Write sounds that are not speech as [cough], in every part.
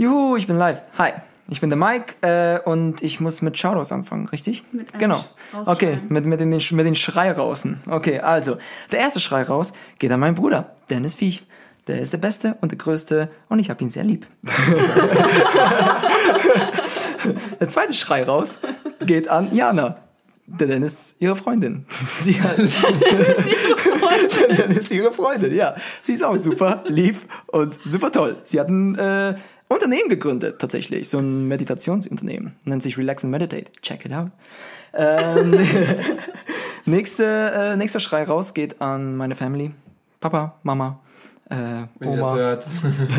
Juhu, ich bin live. Hi, ich bin der Mike äh, und ich muss mit Shoutouts anfangen, richtig? Mit einem genau. Sch- Okay, mit, mit, den, mit den Schrei rausen. Okay, also, der erste Schrei raus geht an meinen Bruder, Dennis Viech. Der ist der Beste und der Größte und ich hab ihn sehr lieb. [laughs] der zweite Schrei raus geht an Jana. Der Dennis, ihre Freundin. [laughs] Sie hat, [laughs] der Dennis, ihre Freundin, ja. Sie ist auch super lieb und super toll. Sie hat ein äh, Unternehmen gegründet, tatsächlich. So ein Meditationsunternehmen. Nennt sich Relax and Meditate. Check it out. Ähm, [laughs] nächste, äh, nächster Schrei raus geht an meine Family. Papa, Mama, äh, Wenn Oma, hört.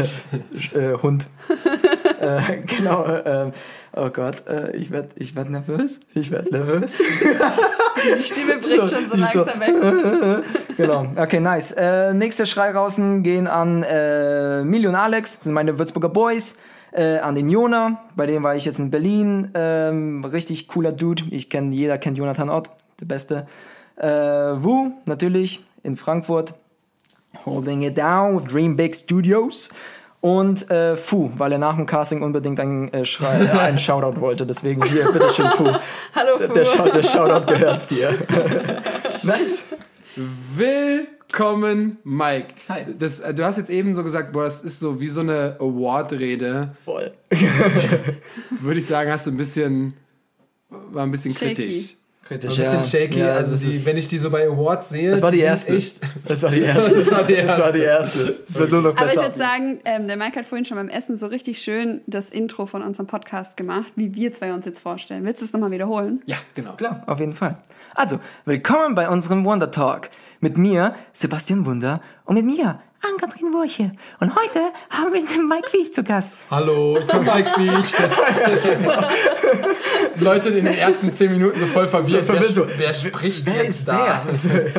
[laughs] äh, Hund. [laughs] äh, genau. Äh, oh Gott, äh, ich werd, ich werd nervös. Ich werd nervös. Die Stimme bricht schon so langsam weg. Genau. Okay, nice. Äh, nächster Schrei draußen gehen an äh, Mili und Alex, das sind meine Würzburger Boys. Äh, an den Jona, bei dem war ich jetzt in Berlin. Ähm, richtig cooler Dude. Ich kenne, jeder kennt Jonathan Ott, der Beste. Äh, Wu, natürlich, in Frankfurt. Holding it down with Dream Big Studios. Und äh, Fu, weil er nach dem Casting unbedingt einen, äh, Schrei, äh, [laughs] einen Shoutout wollte. Deswegen hier, bitteschön, Fu. Hallo, Fu. der, der Shoutout gehört dir. [laughs] nice. Willkommen, Mike. Hi. Das, äh, du hast jetzt eben so gesagt, boah, das ist so wie so eine Award-Rede. Voll. [laughs] Würde ich sagen, hast du ein bisschen, war ein bisschen Shaky. kritisch. Kritisch, Ein bisschen shaky. Ja, also das die, ist- wenn ich die so bei Awards sehe, Das war die erste. Echt, Das war die [laughs] erste. Das war die Das war die erste. Es wird nur noch Aber ich besser. würde sagen, ähm, der Mike hat vorhin schon beim Essen so richtig schön das Intro von unserem Podcast gemacht, wie wir zwei uns jetzt vorstellen. Willst du es nochmal wiederholen? ja, genau. Klar, auf jeden Fall. Also, willkommen bei unserem Wonder Talk. Mit mir, Sebastian Wunder, und mit mir, Ann-Kathrin Wurche. Und heute haben wir den Mike Wiech zu Gast. Hallo, ich bin Mike Fiech. [laughs] Leute in den ersten zehn Minuten so voll verwirrt. Wer, wer spricht Wer jetzt ist da? wer?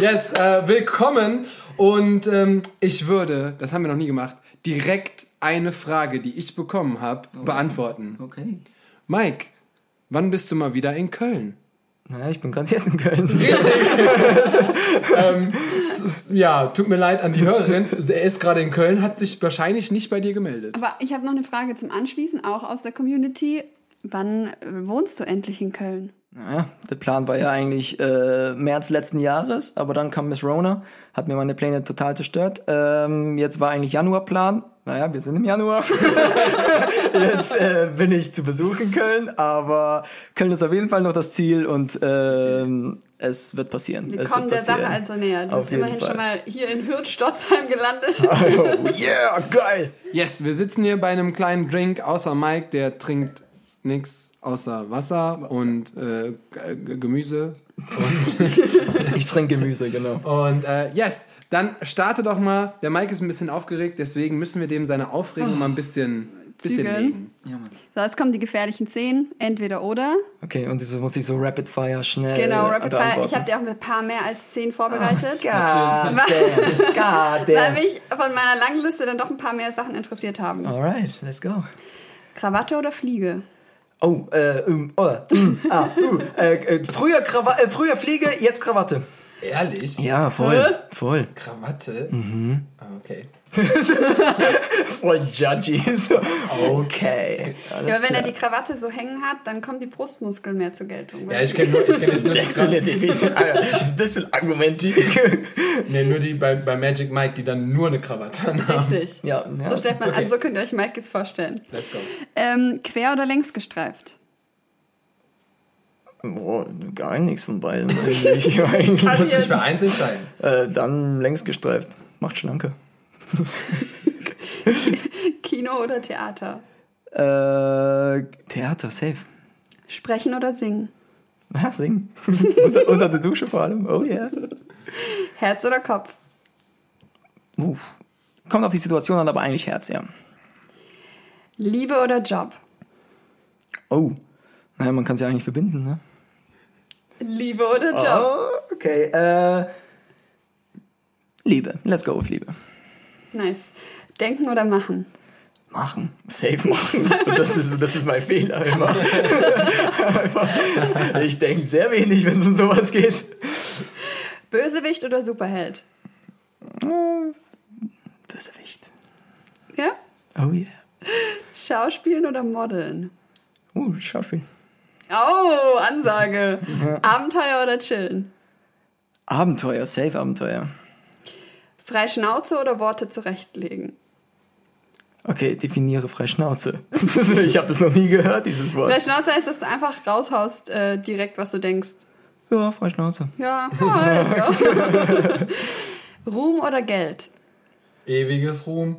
[laughs] Yes, äh, willkommen. Und ähm, ich würde, das haben wir noch nie gemacht, direkt eine Frage, die ich bekommen habe, beantworten. Okay. Mike, wann bist du mal wieder in Köln? Naja, ich bin gerade jetzt in Köln. [laughs] Es ist, ja, tut mir leid an die Hörerin. Er ist gerade in Köln, hat sich wahrscheinlich nicht bei dir gemeldet. Aber ich habe noch eine Frage zum Anschließen, auch aus der Community. Wann äh, wohnst du endlich in Köln? Naja, der Plan war ja eigentlich äh, März letzten Jahres, aber dann kam Miss Rona, hat mir meine Pläne total zerstört. Ähm, jetzt war eigentlich Januarplan. Naja, wir sind im Januar. [laughs] jetzt äh, bin ich zu Besuch in Köln, aber Köln ist auf jeden Fall noch das Ziel und ähm, es wird passieren. Wir es kommen wird der Sache also näher. Du Auf bist immerhin Fall. schon mal hier in Hürth-Stotzheim gelandet. [laughs] Oh, yeah, geil! Yes, wir sitzen hier bei einem kleinen Drink, außer Mike, der trinkt nichts außer Wasser, und äh, Gemüse. [laughs] Ich trinke Gemüse, genau. Und äh, yes, dann starte doch mal. Der Mike ist ein bisschen aufgeregt, deswegen müssen wir dem seine Aufregung mal ein bisschen, bisschen legen. So, jetzt kommen die gefährlichen Zehn, entweder oder. Okay, und so muss ich so Rapid Fire schnell Genau, Rapid Fire. Ich habe dir auch ein paar mehr als zehn vorbereitet. God damn, God Weil damn. mich von meiner langen Liste dann doch ein paar mehr Sachen interessiert haben. Alright, let's go. Krawatte oder Fliege? Oh, äh, um, oh, um, ah, uh, äh, äh, früher, Krawa äh, früher Fliege, jetzt Krawatte. Ehrlich? Ja, voll, voll. Krawatte? Ah, okay. Voll judgy. So, okay. Ja, wenn er die Krawatte so hängen hat, dann kommen die Brustmuskeln mehr zur Geltung. Ja, ich kenne nur, ich kenn jetzt nur [laughs] die, das für eine Definition? Alter, Was ist das für ein Argument? [laughs] nee, nur die bei, bei Magic Mike, die dann nur eine Krawatte haben. Richtig. ja, ja. So stellt man, Okay. also so könnt ihr euch Mike jetzt vorstellen. Let's go. Ähm, quer oder längs gestreift? Boah, gar nichts von beiden. [laughs] Du musst dich für eins entscheiden. äh, dann längs gestreift. Macht schlanker. [laughs] Kino oder Theater? Äh, Theater, safe. Sprechen oder singen? Ja, singen. [laughs] unter, unter der Dusche vor allem. Oh yeah. Herz oder Kopf? Uff. Kommt auf die Situation an, aber eigentlich Herz, ja. Liebe oder Job? Oh. Naja, man kann es ja eigentlich verbinden, ne? Liebe oder Job? Oh, okay. Äh, Liebe. Let's go with Liebe. Nice. Denken oder machen? Machen. Safe machen. [laughs] Das ist, das ist mein Fehler immer. [laughs] Ich denke sehr wenig, wenn es um sowas geht. Bösewicht oder Superheld? Oh, Bösewicht. Ja? Oh yeah. Schauspielen oder Modeln? Uh, Schauspiel. Oh, Ansage. [laughs] Abenteuer oder chillen? Abenteuer, safe Abenteuer. Frei Schnauze oder Worte zurechtlegen? Okay, definiere frei Schnauze. [laughs] ich habe das noch nie gehört, dieses Wort. Frei Schnauze heißt, dass du einfach raushaust äh, direkt, was du denkst. Ja, frei Schnauze. Ja, oh, let's go. [laughs] Ruhm oder Geld? Ewiges Ruhm.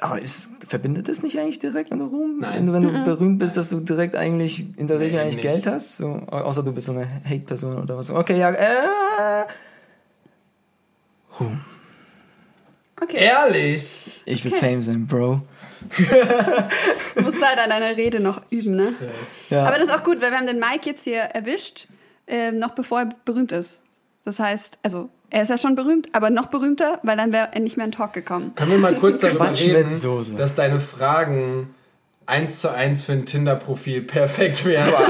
Aber ist, verbindet das nicht eigentlich direkt mit Ruhm? Nein. Wenn du, wenn du berühmt bist, dass du direkt eigentlich in der Regel Nee, eigentlich nicht. Geld hast? So, au- außer du bist so eine Hate-Person oder was. Okay, ja, äh. Ruhm. Okay, Ehrlich? Ich will Fame sein, Bro. du musst halt an deiner Rede noch üben, ne? Ja. Aber das ist auch gut, weil wir haben den Mike jetzt hier erwischt, ähm, noch bevor er berühmt ist. Das heißt, also, er ist ja schon berühmt, aber noch berühmter, weil dann wäre er nicht mehr in Talk gekommen. Können wir mal [laughs] kurz darüber reden, dass deine Fragen eins zu eins für ein Tinder-Profil perfekt wären? [laughs]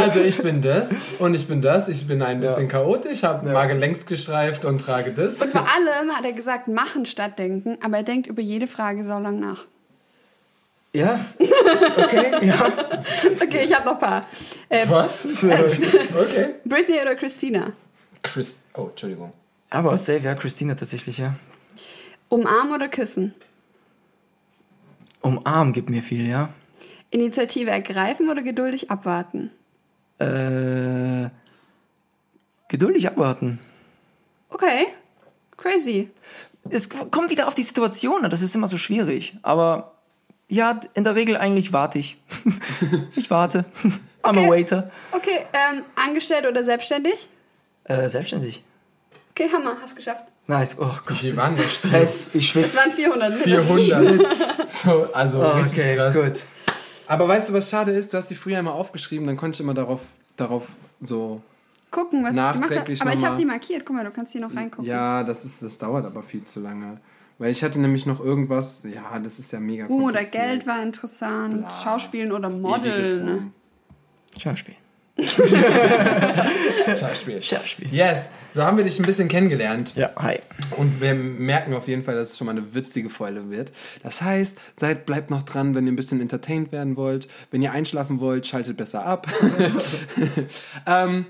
Also ich bin das und ich bin das. Ich bin ein bisschen chaotisch, habe Mage längst gestreift und trage das. Und vor allem hat er gesagt, machen statt denken, aber er denkt über jede Frage so lang nach. Ja, okay, ja. [laughs] Okay, ich habe noch ein paar. Äh, Was? [laughs] Okay. Britney oder Christina? Chris. Oh, Entschuldigung. Aber safe, ja, Christina tatsächlich, ja. Umarmen oder küssen? Umarmen gibt mir viel, ja. Initiative ergreifen oder geduldig abwarten? Äh, geduldig abwarten. Okay, crazy. Es kommt wieder auf die Situation an, das ist immer so schwierig. Aber ja, in der Regel eigentlich warte ich. [laughs] ich warte. I'm Okay. a waiter. Okay, ähm, angestellt oder selbstständig? Äh, selbstständig. Okay, Hammer, hast geschafft. Nice. Oh Gott. Wie waren das? Stress, ich Das schwitze. waren 400 mindestens. 400. So, also Oh, richtig okay, krass. gut. Aber weißt du, was schade ist? Du hast die früher immer aufgeschrieben, dann konnte ich immer darauf, darauf so. Gucken, was ich. Nachträglich Aber ich noch habe die markiert. Guck mal, du kannst hier noch reingucken. Ja, das ist, das dauert aber viel zu lange. Weil ich hatte nämlich noch irgendwas, ja, das ist ja mega Ruhm oder kompliziert. Geld war interessant. Bla. Schauspielen oder Ewiges Modeln. Ruhm. [laughs] Schauspiel. Schauspiel. Yes, so haben wir dich ein bisschen kennengelernt. Ja, hi. Und wir merken auf jeden Fall, dass es schon mal eine witzige Folge wird. Das heißt, seid, bleibt noch dran, wenn ihr ein bisschen entertained werden wollt. Wenn ihr einschlafen wollt, schaltet besser ab. [laughs] ähm,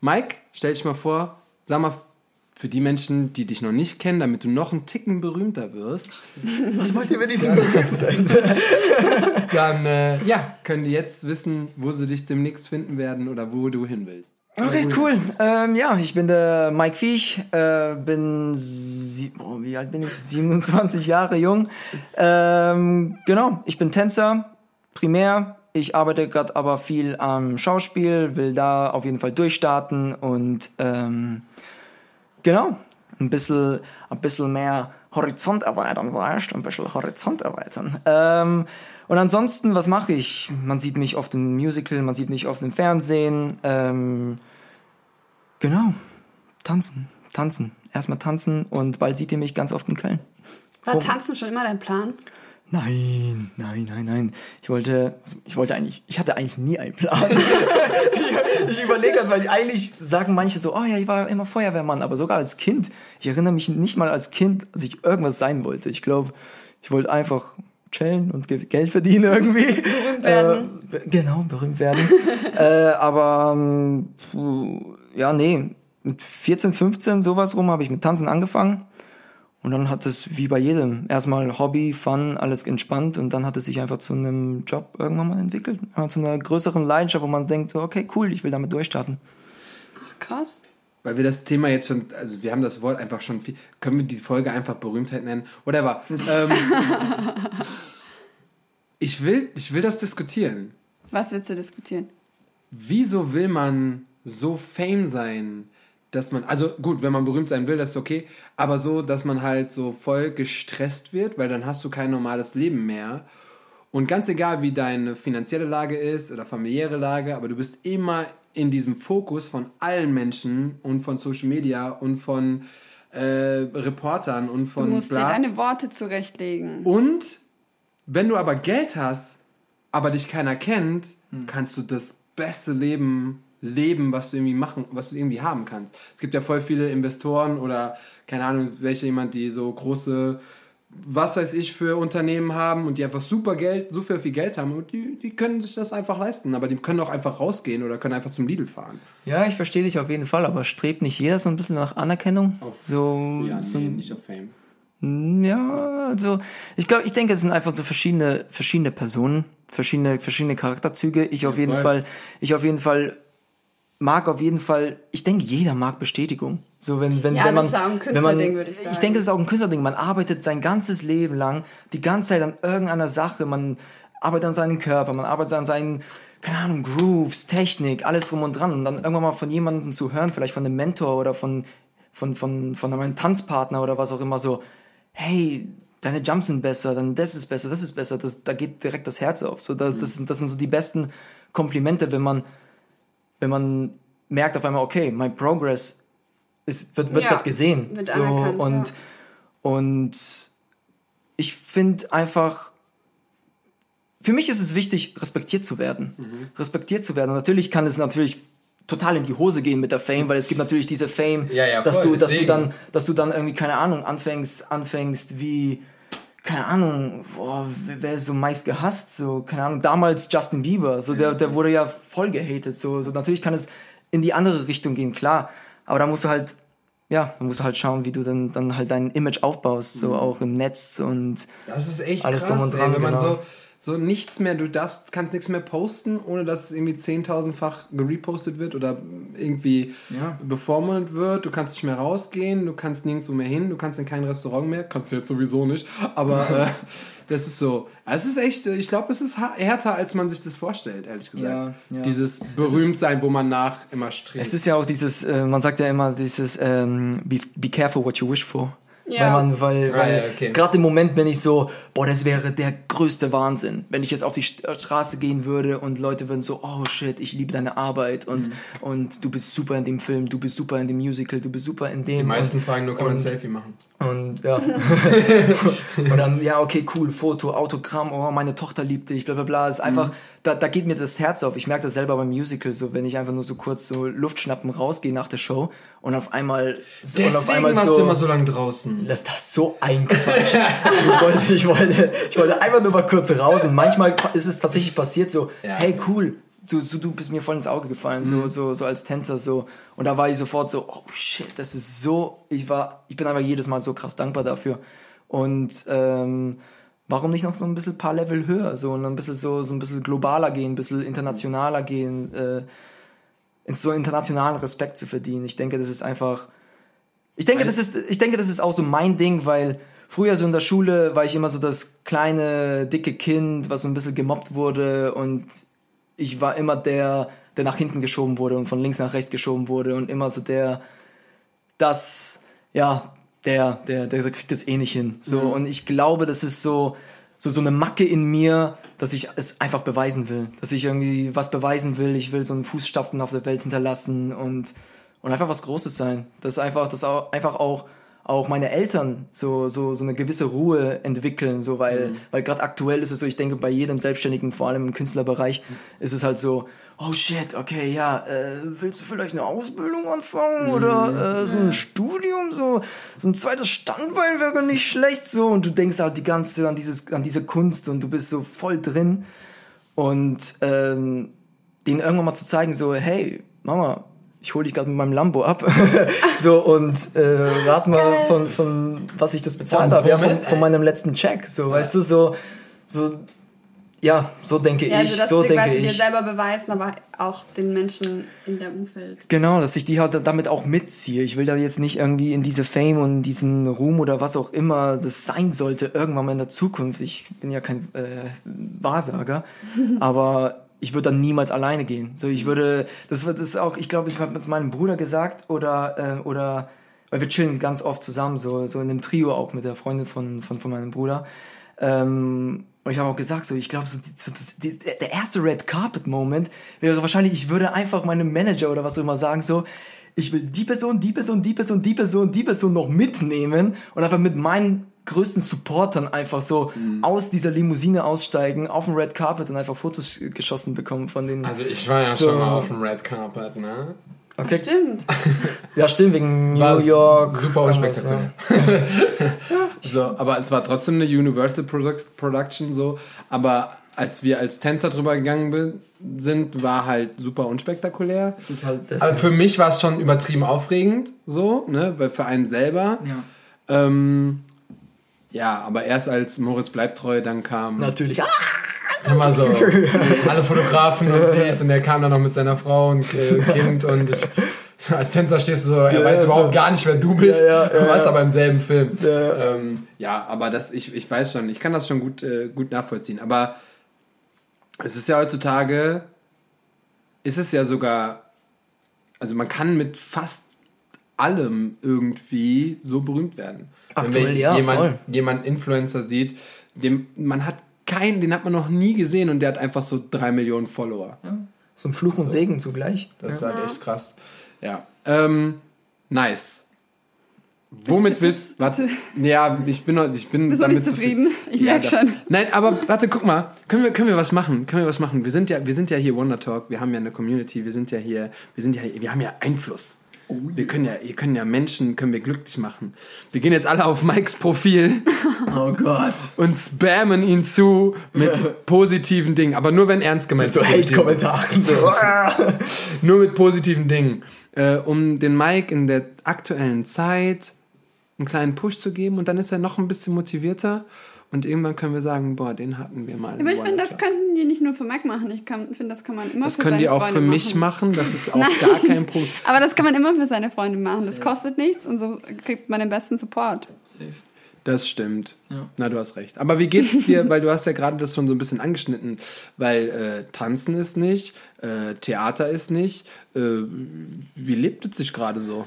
Mike, stell dich mal vor, sag mal für die Menschen, die dich noch nicht kennen, damit du noch einen Ticken berühmter wirst, Was wollt ihr mit diesem berühmt sein? [laughs] dann äh, ja, können die jetzt wissen, wo sie dich demnächst finden werden oder wo du hin willst. Okay, cool. Ähm, ja, ich bin der Mike Viech, äh, bin oh, wie alt bin ich? 27 Jahre jung. Ähm, genau, ich bin Tänzer, primär. Ich arbeite gerade aber viel am Schauspiel, will da auf jeden Fall durchstarten und ähm, genau, ein bisschen, ein bisschen mehr Horizont erweitern, weißt du? Ein bisschen Horizont erweitern. Ähm, und ansonsten, was mache ich? Man sieht mich oft im Musical, man sieht mich oft im Fernsehen. Ähm, genau, tanzen, tanzen. Erstmal tanzen und bald seht ihr mich ganz oft in Köln. War Tanzen schon immer dein Plan? Nein, nein, nein, nein. Ich wollte, ich wollte eigentlich, ich hatte eigentlich nie einen Plan. ich [laughs] ich überlege weil eigentlich sagen manche so, oh ja, ich war immer Feuerwehrmann, aber sogar als Kind. Ich erinnere mich nicht mal als Kind, dass ich irgendwas sein wollte. Ich glaube, ich wollte einfach chillen und Ge- Geld verdienen irgendwie. Berühmt werden. Äh, genau, berühmt werden. [laughs] äh, aber ähm, ja, nee, mit 14, 15 sowas rum habe ich mit Tanzen angefangen. Und dann hat es wie bei jedem erstmal Hobby, Fun, alles entspannt und dann hat es sich einfach zu einem Job irgendwann mal entwickelt. Zu einer größeren Leidenschaft, wo man denkt, so, okay, cool, ich will damit durchstarten. Ach, krass. Weil wir das Thema jetzt schon, also wir haben das Wort einfach schon viel. Können wir die Folge einfach Berühmtheit nennen? Whatever. ähm, [laughs] ich, will, ich will das diskutieren. Was willst du diskutieren? Wieso will man so fame sein, dass man, also gut, wenn man berühmt sein will, das ist okay, aber so, dass man halt so voll gestresst wird, weil dann hast du kein normales Leben mehr. Und ganz egal, wie deine finanzielle Lage ist oder familiäre Lage, aber du bist immer in diesem Fokus von allen Menschen und von Social Media und von äh, Reportern und Du von musst bla. dir deine Worte zurechtlegen. Und wenn du aber Geld hast, aber dich keiner kennt, kannst du das beste Leben leben, was du irgendwie machen, was du irgendwie haben kannst. Es gibt ja voll viele Investoren oder keine Ahnung, welche jemand, die so große was weiß ich für Unternehmen haben und die einfach super Geld, so viel, viel Geld haben und die, die können sich das einfach leisten, aber die können auch einfach rausgehen oder können einfach zum Lidl fahren. Ja, ich verstehe dich auf jeden Fall, aber strebt nicht jeder so ein bisschen nach Anerkennung? Auf, so, ja, so nee, nicht auf Fame. Ja, also ich glaube, ich denke, es sind einfach so verschiedene, verschiedene Personen, verschiedene, verschiedene Charakterzüge. Ich auf jeden voll. Fall, ich auf jeden Fall mag auf jeden Fall, ich denke, jeder mag Bestätigung. So wenn, wenn, Ja, wenn das man, ist auch ein Künstlerding, würde ich sagen. Ich denke, das ist auch ein Künstlerding. Man arbeitet sein ganzes Leben lang, die ganze Zeit an irgendeiner Sache. Man arbeitet an seinem Körper, man arbeitet an seinen, keine Ahnung, Grooves, Technik, alles drum und dran. Und dann irgendwann mal von jemandem zu hören, vielleicht von einem Mentor oder von, von, von, von einem Tanzpartner oder was auch immer so, hey, deine Jumps sind besser, dann das ist besser, das ist besser, das, da geht direkt das Herz auf. So, das, das, sind, das sind so die besten Komplimente, wenn man, wenn man merkt auf einmal, okay, mein Progress ist, wird, wird Ja, gerade gesehen. wird so, und, ja. und ich finde einfach, für mich ist es wichtig, respektiert zu werden. Mhm. Respektiert zu werden. Und natürlich kann es natürlich total in die Hose gehen mit der Fame, weil es gibt natürlich diese Fame, Ja, ja, dass voll, du, dass du dann, dass du dann irgendwie, keine Ahnung, anfängst, anfängst wie, keine Ahnung, boah, wer ist so meist gehasst, so, keine Ahnung, damals Justin Bieber, so, der, der wurde ja voll gehatet, so, so, natürlich kann es in die andere Richtung gehen, klar, aber da musst du halt, ja, da musst du halt schauen, wie du dann, dann halt dein Image aufbaust, so auch im Netz und Das ist echt Alles krass, drum und dran, ey, wenn man genau. so, so nichts mehr, du darfst, kannst nichts mehr posten, ohne dass es irgendwie 10.000-fach gerepostet wird oder irgendwie Ja. bevormundet wird. Du kannst nicht mehr rausgehen, du kannst nirgendwo mehr hin, du kannst in kein Restaurant mehr, kannst du jetzt sowieso nicht, aber [laughs] äh, das ist so. Es ist echt, ich glaube, es ist härter, als man sich das vorstellt, ehrlich gesagt. Ja, ja. Dieses Berühmtsein, wo man nach immer strebt. Es ist ja auch dieses, äh, man sagt ja immer dieses, ähm, be, be careful what you wish for. Ja. Weil man, weil, Ah, weil ja, okay. gerade im Moment bin ich so, boah, das wäre der größte Wahnsinn, wenn ich jetzt auf die äh, Straße gehen würde und Leute würden so, oh shit, ich liebe deine Arbeit und, Mhm. und du bist super in dem Film, du bist super in dem Musical, du bist super in dem. Die meisten und, fragen nur, kann man ein Selfie machen. und ja. [laughs] und dann, ja, okay, cool, Foto, Autogramm, oh, meine Tochter liebt dich, bla bla bla. Ist einfach, da, da geht mir das Herz auf. Ich merke das selber beim Musical, so wenn ich einfach nur so kurz so Luft schnappen rausgehe nach der Show und auf einmal so, und auf Deswegen einmal warst so, du immer so lange draußen. [laughs] das, das ist so ein Quatsch. ich, wollte, ich, wollte, ich wollte einfach nur mal kurz raus und manchmal ist es tatsächlich passiert so, Ja. hey cool, so, so, du bist mir voll ins Auge gefallen, so, Mhm. so, so als Tänzer so. Und da war ich sofort so, oh shit, das ist so, ich war, ich bin einfach jedes Mal so krass dankbar dafür. Und ähm, warum nicht noch so ein bisschen paar Level höher, so und ein bisschen so, so ein bisschen globaler gehen, ein bisschen internationaler gehen, äh, so internationalen Respekt zu verdienen. Ich denke, das ist einfach, ich denke, das ist, ich denke, das ist auch so mein Ding, weil früher so in der Schule war ich immer so das kleine, dicke Kind, was so ein bisschen gemobbt wurde und ich war immer der, der nach hinten geschoben wurde und von links nach rechts geschoben wurde und immer so der, das, ja, der, der, der kriegt es eh nicht hin. So, und ich glaube, das ist so, so, so eine Macke in mir, dass ich es einfach beweisen will. Dass ich irgendwie was beweisen will. Ich will so einen Fußstapfen auf der Welt hinterlassen und, und einfach was Großes sein. Das einfach, das auch, einfach auch, auch meine Eltern so, so, so eine gewisse Ruhe entwickeln, so, weil, weil gerade aktuell ist es so, ich denke, bei jedem Selbstständigen, vor allem im Künstlerbereich, ist es halt so, oh shit, okay, ja, äh, willst du vielleicht eine Ausbildung anfangen oder äh, so ein Studium, so, so ein zweites Standbein wäre nicht schlecht, so, und du denkst halt die ganze Zeit an dieses, an diese Kunst und du bist so voll drin. Und ähm, denen irgendwann mal zu zeigen, so, hey, Mama, ich hole dich gerade mit meinem Lambo ab. [laughs] so, und äh, rat mal von, von was ich das bezahlt habe, ja, von, von meinem letzten Check. So, weißt du, so, so, ja, so denke Ja, also ich, so du denke quasi dir ich. selber beweisen, aber auch den Menschen in der Umfeld. Genau, dass ich die halt damit auch mitziehe. Ich will da jetzt nicht irgendwie in diese Fame und diesen Ruhm oder was auch immer das sein sollte, irgendwann mal in der Zukunft. Ich bin ja kein äh, Wahrsager, [laughs] aber ich würde dann niemals alleine gehen. So, ich würde, das wird das auch, ich glaube, ich habe es meinem Bruder gesagt oder, äh, oder, weil wir chillen ganz oft zusammen, so, so in einem Trio auch mit der Freundin von, von, von meinem Bruder. Ähm, und ich habe auch gesagt, so, ich glaube, so, so das, die, der erste Red Carpet Moment wäre wahrscheinlich, ich würde einfach meinem Manager oder was auch immer sagen, so, ich will die Person, die Person, die Person, die Person, die Person noch mitnehmen und einfach mit meinen größten Supportern einfach so aus dieser Limousine aussteigen, auf dem Red Carpet und einfach Fotos geschossen bekommen von den. Also ich war ja So. schon mal auf dem Red Carpet, ne? Okay. Stimmt. [laughs] Ja, stimmt, wegen New War York. super unspektakulär. [laughs] so, aber es war trotzdem eine Universal Product Production so. Aber als wir als Tänzer drüber gegangen sind, war halt super unspektakulär. Das ist halt. Aber für mich war es schon übertrieben aufregend, so, ne, weil für einen selber. ja. Ähm, ja, aber erst als Moritz bleibt treu dann kam Natürlich. Ah! immer so [laughs] alle Fotografen und dies und er kam dann noch mit seiner Frau und äh, [laughs] Kind und ich, als Tänzer stehst du so, er Ja, weiß ja, überhaupt so. gar nicht, wer du bist, Ja, ja, ja, du warst ja. aber im selben Film. Ja. Ähm, ja, aber das, ich, ich weiß schon, ich kann das schon gut, äh, gut nachvollziehen. Aber es ist ja heutzutage, ist es ja sogar, also man kann mit fast allem irgendwie so berühmt werden. Aktuell, Wenn ja, jemand, voll. jemand Influencer sieht, dem, man hat keinen, den hat man noch nie gesehen und der hat einfach so drei Millionen Follower. So ein Fluch und Segen zugleich. Das ist halt echt krass. Ja. Ähm, nice. Womit [laughs] willst warte, Ja, ich bin noch, ich bin Bist du damit nicht zufrieden? Ich merk da- schon. Nein, aber warte, guck mal. Können wir, können wir was machen? Können wir was machen? Wir sind ja, wir sind ja hier Wonder Talk. Wir haben ja eine Community. Wir sind ja hier, wir sind ja, wir haben ja Einfluss. Wir können ja, ihr können ja Menschen, können wir glücklich machen. Wir gehen jetzt alle auf Mikes Profil [laughs] Oh Gott. und spammen ihn zu mit [laughs] positiven Dingen. Aber nur wenn ernst gemeint So positive. Hate-Kommentaren. So. [laughs] Nur mit positiven Dingen. Äh, um den Mike in der aktuellen Zeit einen kleinen Push zu geben und dann ist er noch ein bisschen motivierter und irgendwann können wir sagen, boah, den hatten wir mal. Aber ich finde, das könnten die nicht nur für Mike machen. Ich kann- finde, das kann man immer das für können seine die auch Freunde für mich machen, das ist [laughs] auch gar kein Problem. Aber das kann man immer für seine Freunde machen. Das kostet nichts und so kriegt man den besten Support. Das stimmt. Ja. Na, du hast recht. Aber wie geht's dir, weil du hast ja gerade das schon so ein bisschen angeschnitten, weil äh, Tanzen ist nicht, äh, Theater ist nicht. Äh, wie lebt es sich gerade so?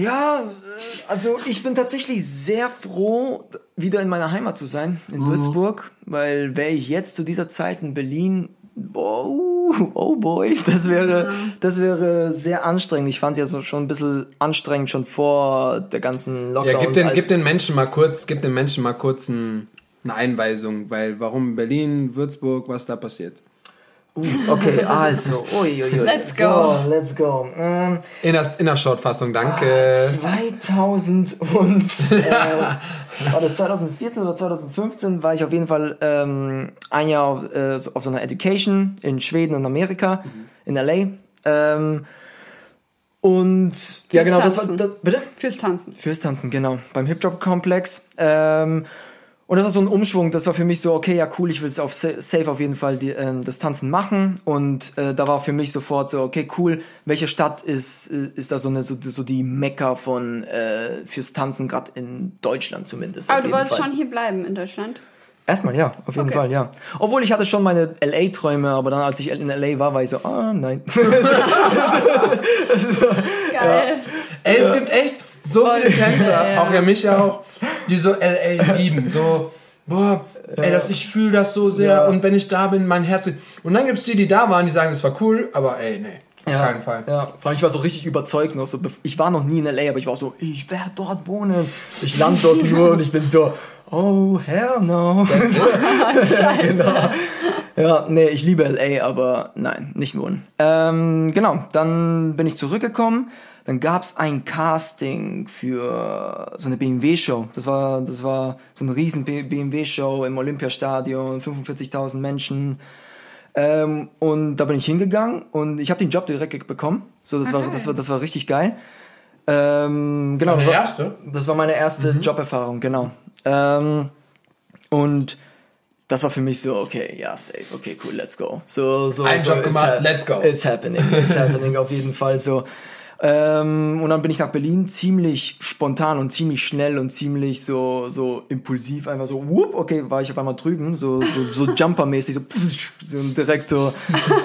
Ja, äh, also ich bin tatsächlich sehr froh, wieder in meiner Heimat zu sein, in Würzburg, weil wäre ich jetzt zu dieser Zeit in Berlin, boah, uh, oh boy, [laughs] das wäre, das wäre sehr anstrengend. Ich fand es ja so schon ein bisschen anstrengend schon vor der ganzen Lockdown. Ja, gib den, gib den Menschen mal kurz, gib den Menschen mal kurz ein, eine Einweisung, weil warum Berlin, Würzburg, was da passiert? Uh, okay, also, ui, ui, ui. Let's so, go. let's go. Ähm, In der, in der Shortfassung, danke. [laughs] 2000 und äh, war das 2014 oder 2015 war ich auf jeden Fall ähm, ein Jahr auf, äh, so- auf so einer Education in Schweden und Amerika in LA ähm, und ja genau das war Tanzen. das, bitte Fürs Tanzen. Fürs Tanzen, genau. Beim Hip Drop Komplex. Ähm, und das war so ein Umschwung. Das war für mich so, okay, ja cool, ich will es auf sa- safe auf jeden Fall die, ähm, das Tanzen machen. Und äh, da war für mich sofort so, okay, cool, welche Stadt ist, äh, ist da so eine so, so die Mekka von äh, fürs Tanzen, gerade in Deutschland zumindest. Aber du wolltest Fall. schon hier bleiben in Deutschland. Erstmal ja, auf jeden Okay. Fall, ja. Obwohl ich hatte schon meine LA-Träume, aber dann als ich in LA war, war ich so, ah, nein. [laughs] Geil. Ey, es gibt echt so viele Tänzer, Ja, ja. auch ja mich auch, die so LA lieben. So, boah, ey, das, ich fühle das so sehr Ja. und wenn ich da bin, mein Herz. Und dann gibt's die, die da waren, die sagen, das war cool, aber ey, nee, auf Ja, keinen Fall. Ja, vor allem ich war so richtig überzeugt noch so. Ich war noch nie in LA, aber ich war so, ich werde dort wohnen. Ich land dort nur und ich bin so, oh hell no. [laughs] [laughs] Scheiße. genau. Ja, nee, ich liebe LA, aber nein, nicht wohnen. Ähm, genau, dann bin ich zurückgekommen. Dann gab's ein Casting für so eine BMW-Show. Das war, das war so eine riesen BMW-Show im Olympiastadion, 45.000 Menschen. Ähm, und da bin ich hingegangen und ich habe den Job direkt bekommen. So, das war, das war, das war richtig geil. Ähm, genau, Deine das war, erste? Das war meine erste Joberfahrung, genau. Ähm, und das war für mich so, okay, ja, safe, okay, cool, let's go. So, so, Ein so, Job gemacht, let's go. It's happening, it's happening auf jeden Fall so. Ähm, und dann bin ich nach Berlin ziemlich spontan und ziemlich schnell und ziemlich so, so impulsiv, einfach so, whoop, okay, war ich auf einmal drüben, so, so, so [laughs] Jumper-mäßig, so, so direkt so,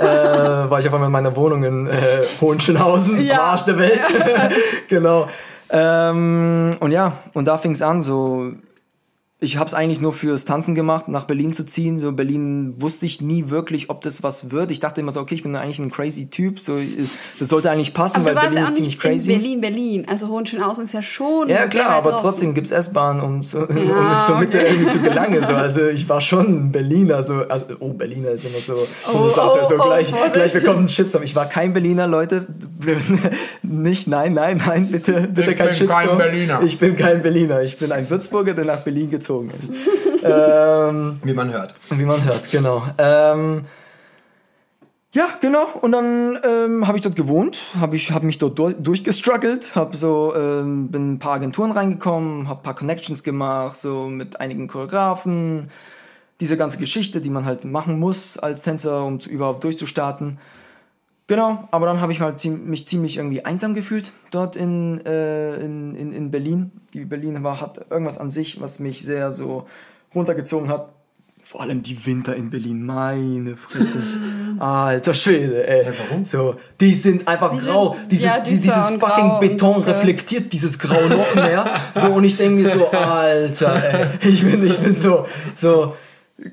äh, war ich auf einmal in meiner Wohnung in äh, Hohenschönhausen, Ja. am Arsch der Welt. [laughs] [laughs] genau. Ähm, und ja, und da fing es an, so ich habe es eigentlich nur fürs Tanzen gemacht, nach Berlin zu ziehen. So Berlin wusste ich nie wirklich, ob das was wird. Ich dachte immer so, okay, ich bin eigentlich ein crazy Typ. So, das sollte eigentlich passen, Aber weil Berlin ja auch ist ziemlich nicht crazy. in Berlin, Berlin. Also Hohenschönhausen ist ja schon. Ja klar, aber draußen. trotzdem gibt's S-Bahn, um, so, [laughs] um Ja, zur Mitte okay. irgendwie zu gelangen. So. Also [laughs] ich war schon ein Berliner. So, also, oh, Berliner ist immer so, so eine Oh, Sache. oh, so oh, gleich, Vorsicht. gleich bekommt ein Shitstorm. Ich war kein Berliner, Leute. [laughs] Nicht, nein, nein, nein, bitte, bitte Ich kein bin Shitstorm. kein Berliner. Ich bin kein Berliner. Ich bin ein Würzburger, der nach Berlin gezogen ist. [laughs] ähm, Wie man hört. wie man hört, genau. Ähm, ja, genau. Und dann ähm, habe ich dort gewohnt, habe ich hab mich dort durch, durchgestruggelt, habe so ähm, bin ein paar Agenturen reingekommen, habe paar Connections gemacht, so mit einigen Choreografen, diese ganze Geschichte, die man halt machen muss als Tänzer, um zu, überhaupt durchzustarten. Genau, aber dann habe ich halt mich ziemlich irgendwie einsam gefühlt dort in, äh, in, in, in Berlin. Die Berlin war, hat irgendwas an sich, was mich sehr so runtergezogen hat. Vor allem die Winter in Berlin, meine Fresse. [laughs] Alter Schwede, ey. Ja, warum? So, die sind einfach Die sind- grau. Dieses, ja, die, dieses fucking und Beton reflektiert dieses Grau noch mehr. so, und ich denke mir so, [laughs] Alter, ey. Ich bin, ich bin so, so,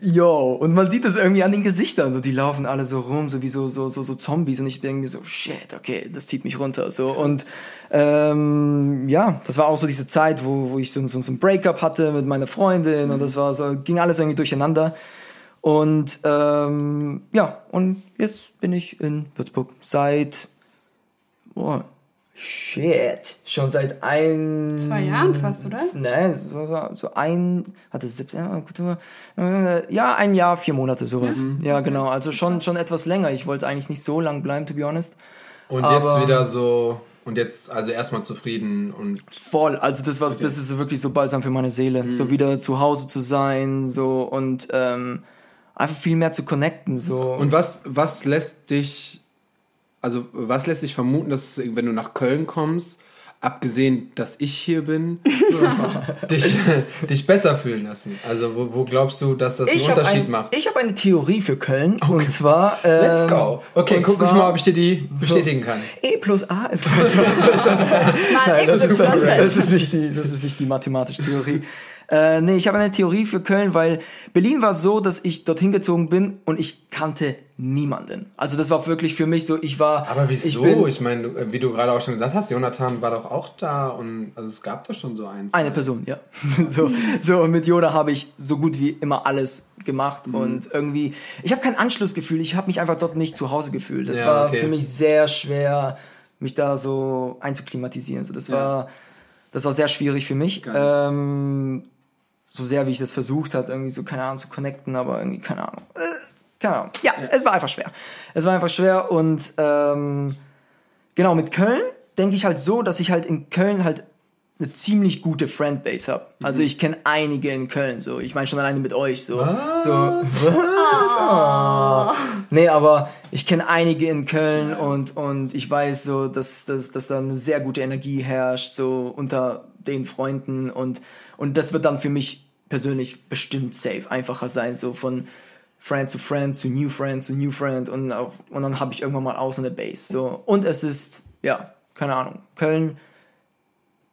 yo. Und man sieht das irgendwie an den Gesichtern. So, die laufen alle so rum, so wie so, so, so, so Zombies. Und ich denke mir so, shit, okay, das zieht mich runter. So, und, ähm, ja, das war auch so diese Zeit, wo, wo ich so, so, so ein Breakup hatte mit meiner Freundin. Und das war so, ging alles irgendwie durcheinander. Und ähm, ja, und jetzt bin ich in Würzburg seit oh, shit, schon seit ein Zwei Jahren fast, oder? Ne, so, so, ein, hatte 17, äh, ja, ein Jahr, vier Monate, sowas. Ja, genau, also schon, schon etwas länger. Ich wollte eigentlich nicht so lang bleiben, to be honest. Und Aber- jetzt wieder so. Und jetzt also erstmal zufrieden und Voll, also das war, das ist wirklich so balsam für meine Seele, so wieder zu Hause zu sein, so und ähm, einfach viel mehr zu connecten, so. Und was, was lässt dich, also was lässt dich vermuten, dass wenn du nach Köln kommst, abgesehen, dass ich hier bin, [laughs] dich, dich besser fühlen lassen? Also wo, wo glaubst du, dass das einen ich habe Unterschied ein, macht? ich hab eine Theorie für Köln und zwar ähm, Let's go. Okay, guck ich zwar- mal, ob ich dir die bestätigen kann. E plus A ist gleich. [laughs] Nein, das, ist, das, ist, das, ist nicht die, das ist nicht die mathematische Theorie. Äh, nee, ich habe eine Theorie für Köln, weil Berlin war so, dass ich dorthin gezogen bin und ich kannte niemanden. Also das war wirklich für mich so, ich war... Aber Ich wieso? bin Ich, meine, wie du gerade auch schon gesagt hast, Jonathan war doch auch da und also es gab doch schon so eins. eine Person, ja. [laughs] so, so, und mit Yoda habe ich so gut wie immer alles gemacht Mhm. und irgendwie... Ich habe kein Anschlussgefühl, ich habe mich einfach dort nicht zu Hause gefühlt. Das Ja, war okay. für mich sehr schwer, mich da so einzuklimatisieren. So, das Ja. war... Das war sehr schwierig für mich. Ähm, so sehr, wie ich das versucht hat, irgendwie so, keine Ahnung, zu connecten, aber irgendwie, keine Ahnung. Äh, keine Ahnung. Ja, es war einfach schwer. Es war einfach schwer und ähm, genau, mit Köln denke ich halt so, dass ich halt in Köln halt eine ziemlich gute Friendbase habe. Also ich kenne einige in Köln, so. Ich meine schon alleine mit euch, so. Was? so was? [laughs] Oh. Nee, aber ich kenne einige in Köln und, und ich weiß so, dass, dass, dass da eine sehr gute Energie herrscht, so unter den Freunden und, und das wird dann für mich persönlich bestimmt safe einfacher sein, so von Friend zu Friend zu New Friend zu New Friend und, auf, und dann habe ich irgendwann mal auch so eine Base. So. Und es ist, ja, keine Ahnung, Köln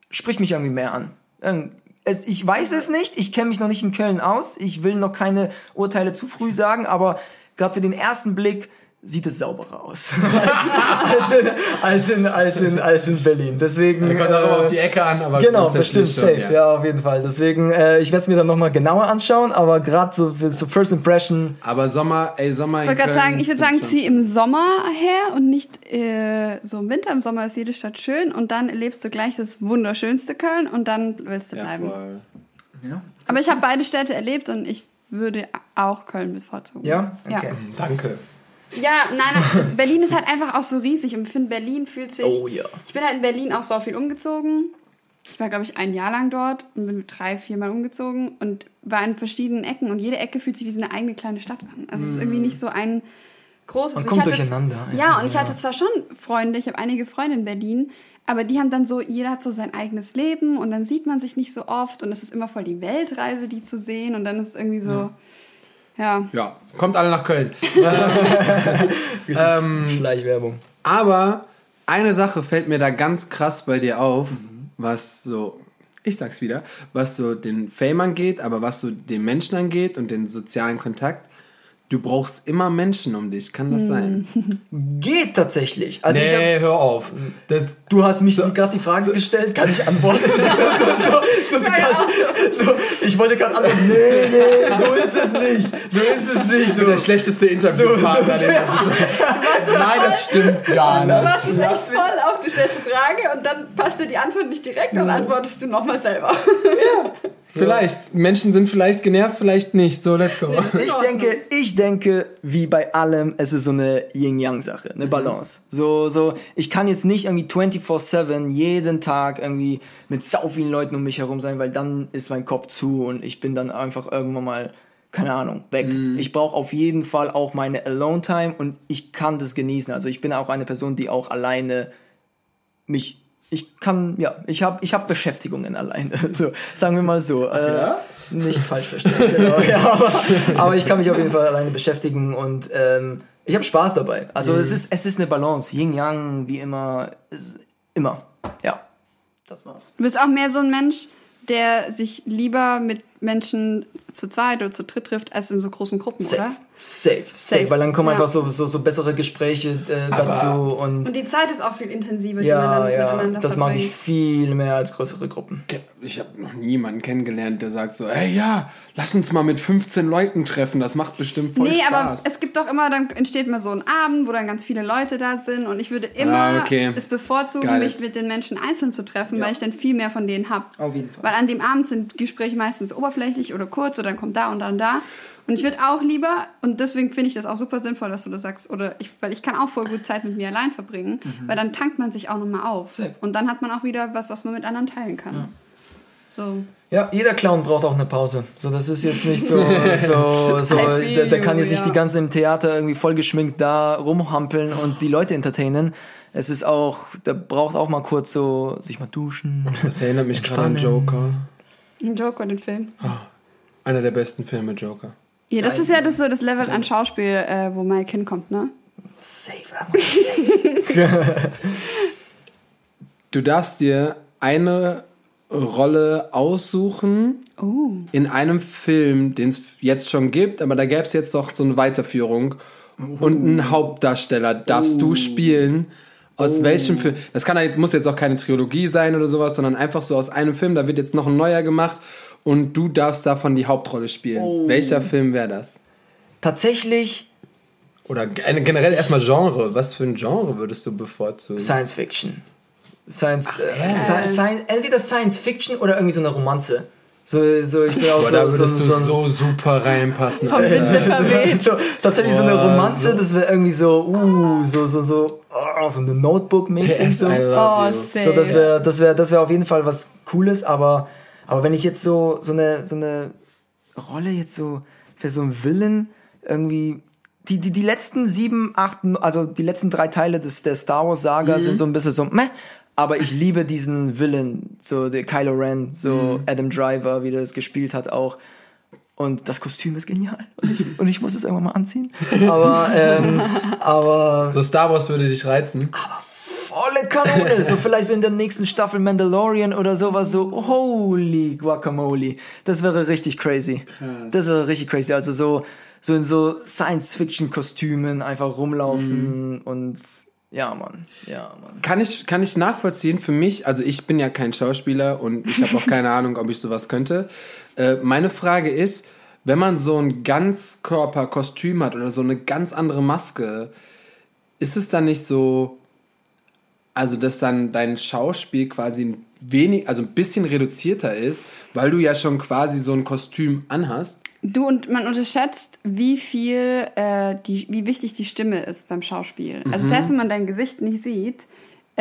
spricht mich irgendwie mehr an. Ähm, Es, ich weiß es nicht, ich kenne mich noch nicht in Köln aus, ich will noch keine Urteile zu früh sagen, aber gerade für den ersten Blick sieht es sauberer aus [laughs] als, in, als, in, als, in, als in Berlin. Deswegen. Kommt auch immer äh, auf die Ecke an, aber Genau, bestimmt, schon, safe, ja. auf jeden Fall. Deswegen, äh, ich werde es mir dann nochmal genauer anschauen, aber gerade so für so First Impression, Aber Sommer, ey, Sommer Ich wollte gerade sagen, ich würde sagen, zieh im Sommer her und nicht äh, so im Winter. Im Sommer ist jede Stadt schön und dann erlebst du gleich das wunderschönste Köln und dann willst du ja, bleiben. voll. Aber ich habe beide Städte erlebt und ich würde auch Köln bevorzugen. ja, Ja. okay. Danke. Ja, nein, nein, [laughs] Berlin ist halt einfach auch so riesig und ich finde, Berlin fühlt sich. Oh ja. Ich bin halt in Berlin auch so viel umgezogen. Ich war, glaube ich, ein Jahr lang dort und bin drei, vier Mal umgezogen und war in verschiedenen Ecken und jede Ecke fühlt sich wie so eine eigene kleine Stadt an. Also es ist irgendwie nicht so ein großes. Man ich kommt hatte durcheinander Ja, und ich ja. hatte zwar schon Freunde, ich habe einige Freunde in Berlin, aber die haben dann so, jeder hat so sein eigenes Leben und dann sieht man sich nicht so oft und es ist immer voll die Weltreise, die zu sehen und dann ist es irgendwie so, ja. Ja, kommt alle nach Köln. [laughs] Richtig Schleichwerbung. Aber eine Sache fällt mir da ganz krass bei dir auf, was so ich sag's wieder, was so den Fame angeht, aber was so den Menschen angeht und den sozialen Kontakt, du brauchst immer Menschen um dich. Kann das sein? [laughs] Geht tatsächlich. Also ich hab's, hör auf. Das, du hast mich gerade die Frage gestellt, kann ich antworten? [laughs] so, so, so, so, du kannst, so, ich wollte gerade antworten, nee, nee, so ist es nicht. So ist es nicht. So. der schlechteste Interviewpartner. So, so, den man sich- [laughs] Nein, das stimmt gar Du nicht. machst es echt voll auf, du stellst eine Frage und dann passt dir die Antwort nicht direkt und antwortest du nochmal selber. Vielleicht. Menschen sind vielleicht genervt, vielleicht nicht. So, let's go. Ich denke, ich denke, wie bei allem, es ist so eine Yin-Yang-Sache, eine Balance. So, so, ich kann jetzt nicht irgendwie 24-7 jeden Tag irgendwie mit sau vielen Leuten um mich herum sein, weil dann ist mein Kopf zu und ich bin dann einfach irgendwann mal, keine Ahnung, weg. Ich brauche auf jeden Fall auch meine Alone-Time und ich kann das genießen. Also ich bin auch eine Person, die auch alleine mich ich kann, ja, ich habe ich hab Beschäftigungen alleine. [laughs] So, sagen wir mal so. äh, ja? Nicht falsch verstehen. [laughs] Genau, ja, aber, aber ich kann mich auf jeden Fall alleine beschäftigen und ähm, ich habe Spaß dabei. Also es, ist, es ist eine Balance. Yin Yang, wie immer. Immer. Ja. Das war's. Du bist auch mehr so ein Mensch, der sich lieber mit Menschen zu zweit oder zu dritt trifft, als in so großen Gruppen, Safe. oder? Safe. Safe. Safe. Weil dann kommen Ja. einfach so, so, so bessere Gespräche äh, dazu und Und die Zeit ist auch viel intensiver, die man ja, dann ja, miteinander das mag verbringt. ich viel mehr als größere Gruppen. Ich habe noch niemanden kennengelernt, der sagt so, hey ja, lass uns mal mit 15 Leuten treffen, das macht bestimmt voll Nee, aber Spaß. es gibt doch immer, dann entsteht mal so ein Abend, wo dann ganz viele Leute da sind und ich würde immer Ah, okay. es bevorzugen, Got mich it. mit den Menschen einzeln zu treffen, Ja. weil ich dann viel mehr von denen habe. Auf jeden Fall. Weil an dem Abend sind Gespräche meistens oberflächlich oder kurz oder dann kommt da und dann da. Und ich würde auch lieber, und deswegen finde ich das auch super sinnvoll, dass du das sagst, oder ich, weil ich kann auch voll gut Zeit mit mir allein verbringen, weil dann tankt man sich auch nochmal auf. Safe. Und dann hat man auch wieder was, was man mit anderen teilen kann. So. Ja, jeder Clown braucht auch eine Pause. So, das ist jetzt nicht so, [laughs] so, so der, der kann jetzt nicht ja. die ganze im Theater irgendwie voll geschminkt da rumhampeln und die Leute entertainen. Es ist auch, der braucht auch mal kurz so, sich mal duschen. das erinnert mich gerade an. Joker. Ein Joker, den Film. Einer der besten Filme, Joker. Ja, das ist ja das, so das Level an Schauspiel, äh, wo Mike hinkommt, ne? Safe, aber safe. [laughs] Du darfst dir eine Rolle aussuchen Oh. in einem Film, den es jetzt schon gibt, aber da gäbe es jetzt doch so eine Weiterführung und einen Hauptdarsteller darfst du spielen. Aus welchem Film? Das kann ja jetzt, muss jetzt auch keine Trilogie sein oder sowas, sondern einfach so aus einem Film. Da wird jetzt noch ein neuer gemacht und du darfst davon die Hauptrolle spielen. Welcher Film wäre das? Tatsächlich Oder gen- generell erstmal Genre. Was für ein Genre würdest du bevorzugen? Science Fiction. Science, äh, Sci- Science, entweder Science Fiction oder irgendwie so eine Romanze. So, so ich bin auch Boah, da so, würdest so, du so, so super reinpassen. Vom Alter. Wind verweht. [laughs] so, tatsächlich so eine Romanze, so- das wäre irgendwie so, uh, so, so, so, oh, so eine Notebook-mäßig. So. Oh. So, das wäre das wär, das wär auf jeden Fall was Cooles, aber, aber wenn ich jetzt so, so, eine, so eine Rolle jetzt so für so einen Villain irgendwie. Die, die, die letzten sieben, acht, also die letzten drei Teile des, der Star Wars Saga Mhm. sind so ein bisschen so, meh, aber ich liebe diesen Villain, so der Kylo Ren, so Mhm. Adam Driver, wie der das gespielt hat auch. Und das Kostüm ist genial. Und ich, [laughs] und ich muss es irgendwann mal anziehen. Aber, ähm, [laughs] aber So Star Wars würde dich reizen. volle Kanone. So vielleicht so in der nächsten Staffel Mandalorian oder sowas so, holy guacamole. Das wäre richtig crazy. Das wäre richtig crazy. Also so, so in so Science-Fiction-Kostümen einfach rumlaufen und ja, Mann. Ja, Mann. Kann ich, kann ich nachvollziehen für mich, also ich bin ja kein Schauspieler und ich habe auch keine [laughs] Ahnung, ob ich sowas könnte. Äh, meine Frage ist, wenn man so ein Ganzkörperkostüm hat oder so eine ganz andere Maske, ist es dann nicht so, also dass dann dein Schauspiel quasi ein wenig, also ein bisschen reduzierter ist, weil du ja schon quasi so ein Kostüm anhast? Du und man unterschätzt, wie viel, äh, die, wie wichtig die Stimme ist beim Schauspiel. Also Mhm. selbst wenn man dein Gesicht nicht sieht,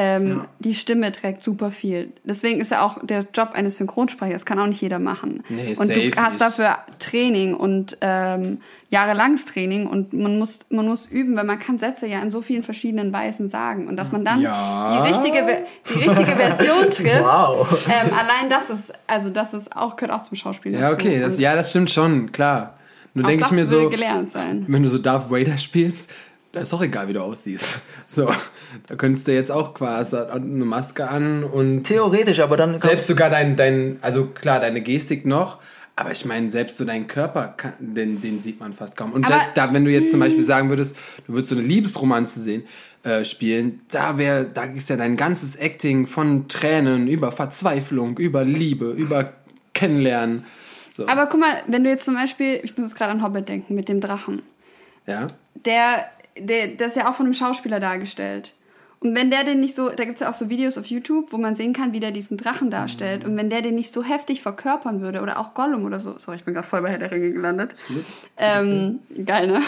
ähm, die Stimme trägt super viel. Deswegen ist ja auch der Job eines Synchronsprechers, kann auch nicht jeder machen. Nee, und du hast dafür Training und ähm, jahrelanges Training und man muss, man muss üben, weil man kann Sätze ja in so vielen verschiedenen Weisen sagen. Und dass man dann Ja. die richtige, die richtige Version [laughs] trifft, Wow. ähm, allein das ist, also das ist auch, gehört auch zum Schauspiel Ja, okay, das, ja, das stimmt schon, klar. Nur denke ich mir so, gelernt sein. wenn du so Darth Vader spielst, da ist auch egal, wie du aussiehst. [laughs] So, da könntest du jetzt auch quasi eine Maske an und Theoretisch, aber dann. selbst sogar dein, dein, also klar, deine Gestik noch, aber ich meine, selbst so deinen Körper, kann, den, den sieht man fast kaum. Und Aber- das, da, wenn du jetzt zum Beispiel sagen würdest, du würdest so eine Liebesromanze sehen, äh, spielen, da wäre, da ist ja dein ganzes Acting von Tränen über Verzweiflung, über Liebe, über Kennenlernen. So, Aber guck mal, wenn du jetzt zum Beispiel, ich muss jetzt gerade an Hobbit denken, mit dem Drachen. ja. Der, der, das ist ja auch von einem Schauspieler dargestellt. Und wenn der den nicht so, da gibt es ja auch so Videos auf YouTube, wo man sehen kann, wie der diesen Drachen darstellt. Und wenn der den nicht so heftig verkörpern würde, oder auch Gollum oder so, sorry, ich bin gerade voll bei Herr der Ringe gelandet. Ähm, geil, ne?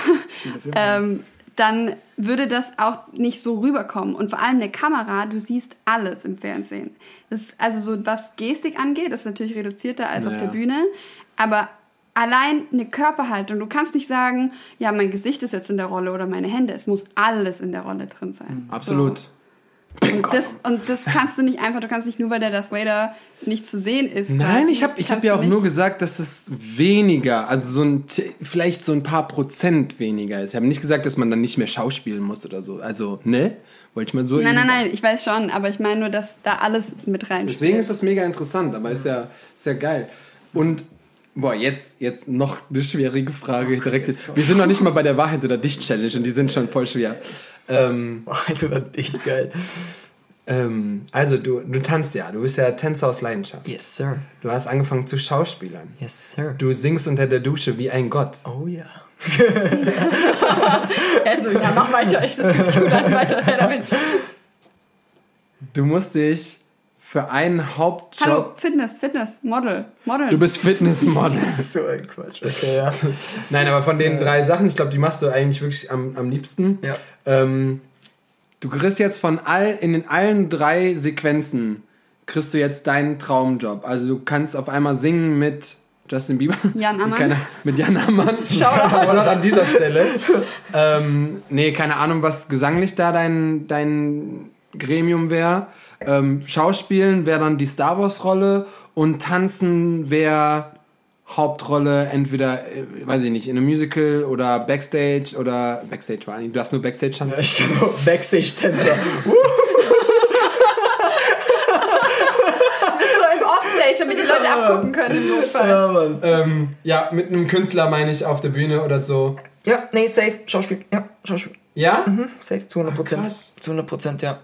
ähm, dann würde das auch nicht so rüberkommen. Und vor allem eine Kamera, du siehst alles im Fernsehen. Das ist also so, was Gestik angeht, ist natürlich reduzierter als auf Ja. der Bühne. Aber allein eine Körperhaltung, du kannst nicht sagen, ja, mein Gesicht ist jetzt in der Rolle oder meine Hände. Es muss alles in der Rolle drin sein. Absolut. So. Und das, und das kannst du nicht einfach, du kannst nicht nur, weil der Darth Vader nicht zu sehen ist. Nein, quasi, ich habe ich hab ja auch nur gesagt, dass es weniger, also so ein, vielleicht so ein paar Prozent weniger ist. Ich habe nicht gesagt, dass man dann nicht mehr schauspielen muss oder so. Also, ne? Wollte ich mal so. Nein, nein, nein, ich weiß schon, aber ich meine nur, dass da alles mit rein Deswegen ist das mega interessant, aber ist ja, ist ja geil. Und, boah, jetzt, jetzt noch eine schwierige Frage direkt. Jetzt. Wir sind noch nicht mal bei der Wahrheit oder Dicht-Challenge und die sind schon voll schwer. Ähm, Alter, war echt geil. ähm, also, du, du tanzt ja, du bist ja Tänzer aus Leidenschaft. Yes, sir. Du hast angefangen zu Schauspielern. Yes, sir. Du singst unter der Dusche wie ein Gott. Oh ja. [laughs] [laughs] Also, ja, mach weiter, ich das gut an, weiter damit. Du musst dich für einen Hauptjob. Hallo, Fitness, Fitness, Model, Model. Du bist Fitnessmodel. [laughs] So ein Quatsch. Okay, ja. [laughs] Nein, aber von den drei Sachen, ich glaube, die machst du eigentlich wirklich am, am liebsten. Ja. Ähm, du kriegst jetzt von all, in den allen drei Sequenzen, kriegst du jetzt deinen Traumjob. Also du kannst auf einmal singen mit Justin Bieber. Jan Ammann. [laughs] Keine, mit Jan Ammann. Shoutout. Shoutout an dieser Stelle. ähm, nee, keine Ahnung, was gesanglich da dein, dein Gremium wäre. Ähm, Schauspielen wäre dann die Star Wars-Rolle und Tanzen wäre Hauptrolle entweder, äh, weiß ich nicht, in einem Musical oder Backstage oder Backstage war nicht, du darfst nur Backstage tanzen. Ich genau, Backstage-Tänzer. [laughs] bist so im Offstage, damit die Leute abgucken können im Notfall. ja, Mann. Ähm, ja, mit einem Künstler meine ich auf der Bühne oder so. Ja, nee, safe. Schauspiel. Ja, Schauspiel. Ja? Safe, zu 100 Prozent. Zu 100 Prozent, ja.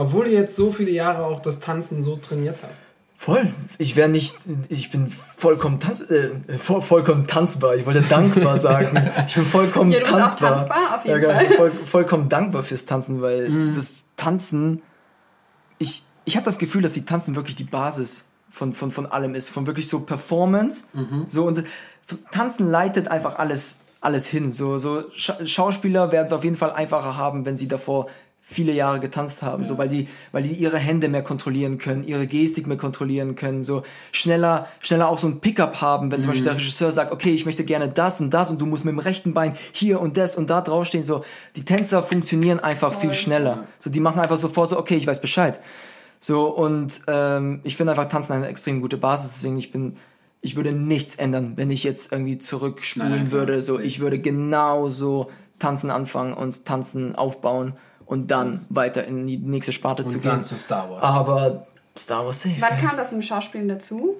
Obwohl du jetzt so viele Jahre auch das Tanzen so trainiert hast. Voll. Ich wäre nicht, ich bin vollkommen tanz, äh, voll, vollkommen tanzbar. Ich wollte dankbar [laughs] sagen. Ich bin vollkommen Ja, du bist auch tanzbar. tanzbar, auf jeden ja, Fall. genau. Voll, vollkommen dankbar fürs Tanzen, weil das Tanzen, ich, ich habe das Gefühl, dass die Tanzen wirklich die Basis von, von, von allem ist. Von wirklich so Performance. So und Tanzen leitet einfach alles, alles hin. So, so Scha Schauspieler werden es auf jeden Fall einfacher haben, wenn sie davor viele Jahre getanzt haben, so weil die, weil die ihre Hände mehr kontrollieren können, ihre Gestik mehr kontrollieren können, so schneller, schneller auch so ein Pickup haben, wenn zum Beispiel der Regisseur sagt, okay, ich möchte gerne das und das und du musst mit dem rechten Bein hier und das und da draufstehen, so die Tänzer funktionieren einfach viel schneller, so die machen einfach sofort so, okay, ich weiß Bescheid, so und ähm, ich finde einfach Tanzen eine extrem gute Basis, deswegen ich bin ich würde nichts ändern, wenn ich jetzt irgendwie zurückspulen Nein, klar, würde. So, ich würde genauso tanzen anfangen und tanzen aufbauen und dann weiter in die nächste Sparte zu Und gehen. dann zu Star Wars. Aber Star Wars safe. Wann kam das im Schauspielen dazu?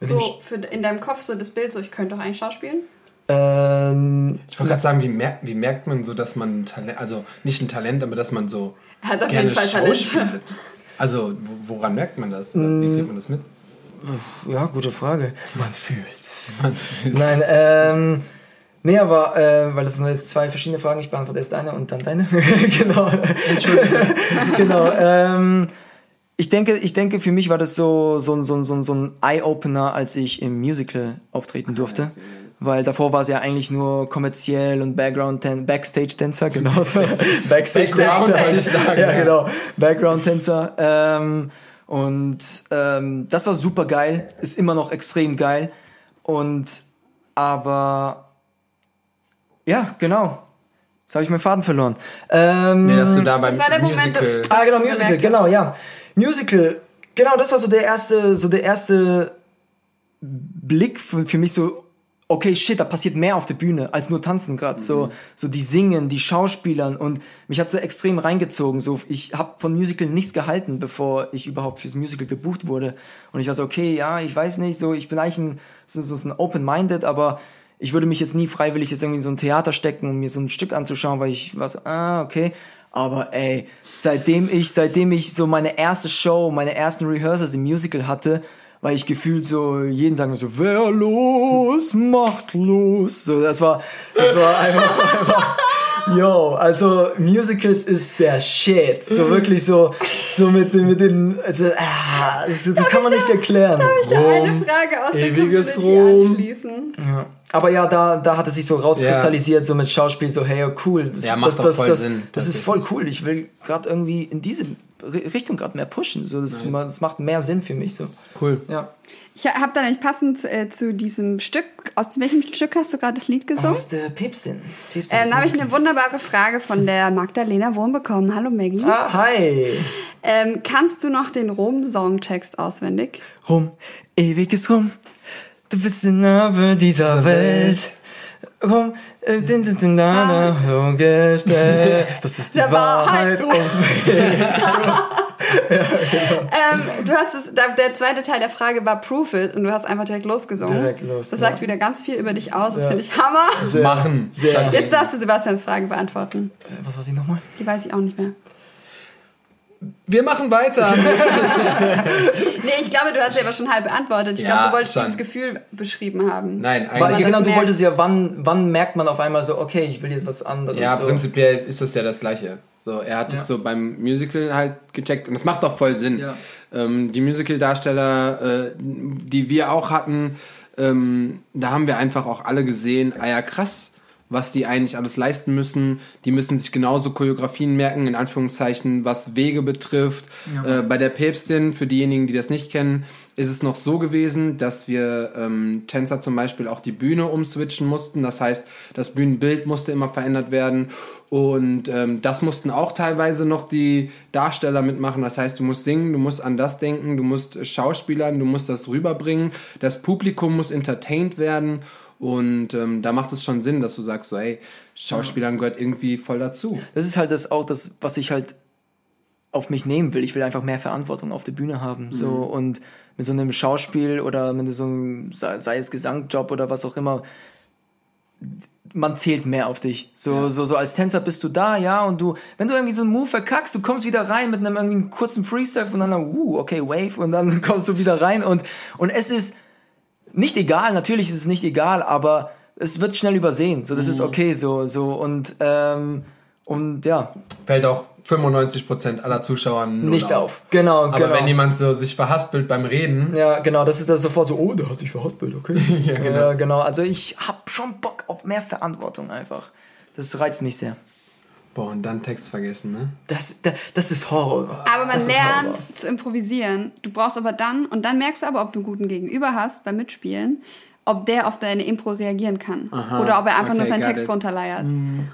Mit So für in deinem Kopf so das Bild, so ich könnte doch eigentlich schauspielen. Ähm, Ich wollte gerade sagen, wie merkt, wie merkt man so, dass man ein Talent, also nicht ein Talent, aber dass man so hat auf gerne jeden Fall Talent. Also, wo- woran merkt man das? Oder Wie kriegt man das mit? ja, gute Frage. Man fühlt's. Man fühlt's. Nein, ähm, nee, aber, äh, weil das sind jetzt zwei verschiedene Fragen, ich beantworte erst deine und dann deine. [laughs] genau. [laughs] genau, ähm, ich denke, ich denke, für mich war das so, so, ein- so, ein- so, ein- so ein Eye-Opener, als ich im Musical auftreten durfte. Weil davor war es ja eigentlich nur kommerziell und Background Backstage-Tänzer, genau [laughs] sagen, ja, ja. genau. Background-Tänzer. Ähm, und ähm, das war super geil, ist immer noch extrem geil. Und aber ja, genau. Jetzt habe ich meinen Faden verloren. Ähm, Nee, dass du da beim Das war der Moment, Musical... das- Ah, genau, Musical, genau, ja. Musical, genau, das war so der erste, so der erste Blick für, für mich so, okay, shit, da passiert mehr auf der Bühne als nur tanzen gerade. So, so die singen, die Schauspielern und mich hat so extrem reingezogen. So, ich habe von Musical nichts gehalten, bevor ich überhaupt fürs Musical gebucht wurde. Und ich war so, okay, ja, ich weiß nicht, so, ich bin eigentlich ein, so, so ein Open-Minded, aber ich würde mich jetzt nie freiwillig jetzt irgendwie in so ein Theater stecken, um mir so ein Stück anzuschauen, weil ich war so, ah, okay. Aber ey, seitdem ich, seitdem ich so meine erste Show, meine ersten Rehearsals im Musical hatte, weil ich gefühlt so jeden Tag so, wer los, macht los. So, das war, das war einfach, [laughs] einfach Yo, also Musicals ist der Shit. So wirklich so, so mit, den- mit den, also, ah, das, das kann man nicht erklären. Darf ich da eine Frage aus der ewiges Community Rom. anschließen? Ja. Aber ja, da, da hat es sich so rauskristallisiert, so mit Schauspiel, so, hey, cool. Das, Ja, macht das, doch das, voll das, Sinn, Das ist voll cool. Ich will gerade irgendwie in diese Richtung gerade mehr pushen. So, das, ma- das macht mehr Sinn für mich. So. Cool. Ja. Ich habe da nicht passend äh, zu diesem Stück, aus welchem Stück hast du gerade das Lied gesungen? Aus der Päpstin. Päpstin Äh, dann habe ich eine wunderbare Frage von der Magdalena Wurm bekommen. Hallo Maggie. Ah, hi. Ähm, kannst du noch den Rom-Songtext auswendig? Rum, ewiges Rum. Du bist der Name dieser Welt. Rum, äh, din, din, din, na, na, so gestellt. [laughs] Das ist die Der Wahrheit. Wahrheit. [laughs] Ähm, du hast es, der, zweite Teil der Frage war Proof It und du hast einfach direkt losgesungen. Direkt los, Das ja. sagt wieder ganz viel über dich aus. Das Ja. finde ich Hammer. Sehr, Machen. Sehr. Jetzt darfst du Sebastians Frage beantworten. Äh, Was war sie nochmal? Die weiß ich auch nicht mehr. Wir machen weiter. [laughs] Nee, ich glaube, du hast sie aber schon halb beantwortet. Ich Ja, glaube, du wolltest schon. dieses Gefühl beschrieben haben. Nein, eigentlich. ja, genau, du wolltest ja, wann, wann merkt man auf einmal so, okay, ich will jetzt was anderes. Ja, so. prinzipiell ist das ja das Gleiche. So, er hat es Ja. so beim Musical halt gecheckt und das macht auch voll Sinn. Ja. Ähm, die Musical-Darsteller, äh, die wir auch hatten, ähm, da haben wir einfach auch alle gesehen, ah ja krass, was die eigentlich alles leisten müssen. Die müssen sich genauso Choreografien merken, in Anführungszeichen, was Wege betrifft. Äh, bei der Päpstin, für diejenigen, die das nicht kennen, ist es noch so gewesen, dass wir ähm, Tänzer zum Beispiel auch die Bühne umswitchen mussten. Das heißt, das Bühnenbild musste immer verändert werden. Und ähm, das mussten auch teilweise noch die Darsteller mitmachen. Das heißt, du musst singen, du musst an das denken, du musst schauspielern, du musst das rüberbringen. Das Publikum muss entertained werden. Und ähm, da macht es schon Sinn, dass du sagst, so, hey, Schauspielern gehört irgendwie voll dazu. Das ist halt das auch das, was ich halt auf mich nehmen will. Ich will einfach mehr Verantwortung auf der Bühne haben. So und mit so einem Schauspiel oder mit so einem, sei es Gesangjob oder was auch immer, man zählt mehr auf dich. So, so, so als Tänzer bist du da, ja, und du, wenn du irgendwie so einen Move verkackst, du kommst wieder rein mit einem irgendwie kurzen Freestyle und dann, uh, okay, Wave, und dann [laughs] kommst du wieder rein und, und es ist nicht egal, natürlich ist es nicht egal, aber es wird schnell übersehen. So, das ist okay, so, so, und, ähm, und ja, Fällt auch 95% aller Zuschauer nicht auf. Genau, Aber genau. wenn jemand so sich verhaspelt beim Reden, ja, genau, das ist das sofort so, oh, der hat sich verhaspelt, okay. [laughs] ja, genau. genau. Also ich hab schon Bock auf mehr Verantwortung einfach. Das reizt mich sehr. Boah, und dann Text vergessen, ne? Das, das, das ist Horror. Aber man das lernt zu improvisieren. Du brauchst aber dann, und dann merkst du aber, ob du einen guten Gegenüber hast beim Mitspielen, ob der auf deine Impro reagieren kann. Oder ob er einfach okay, nur seinen Text it. runterleiert.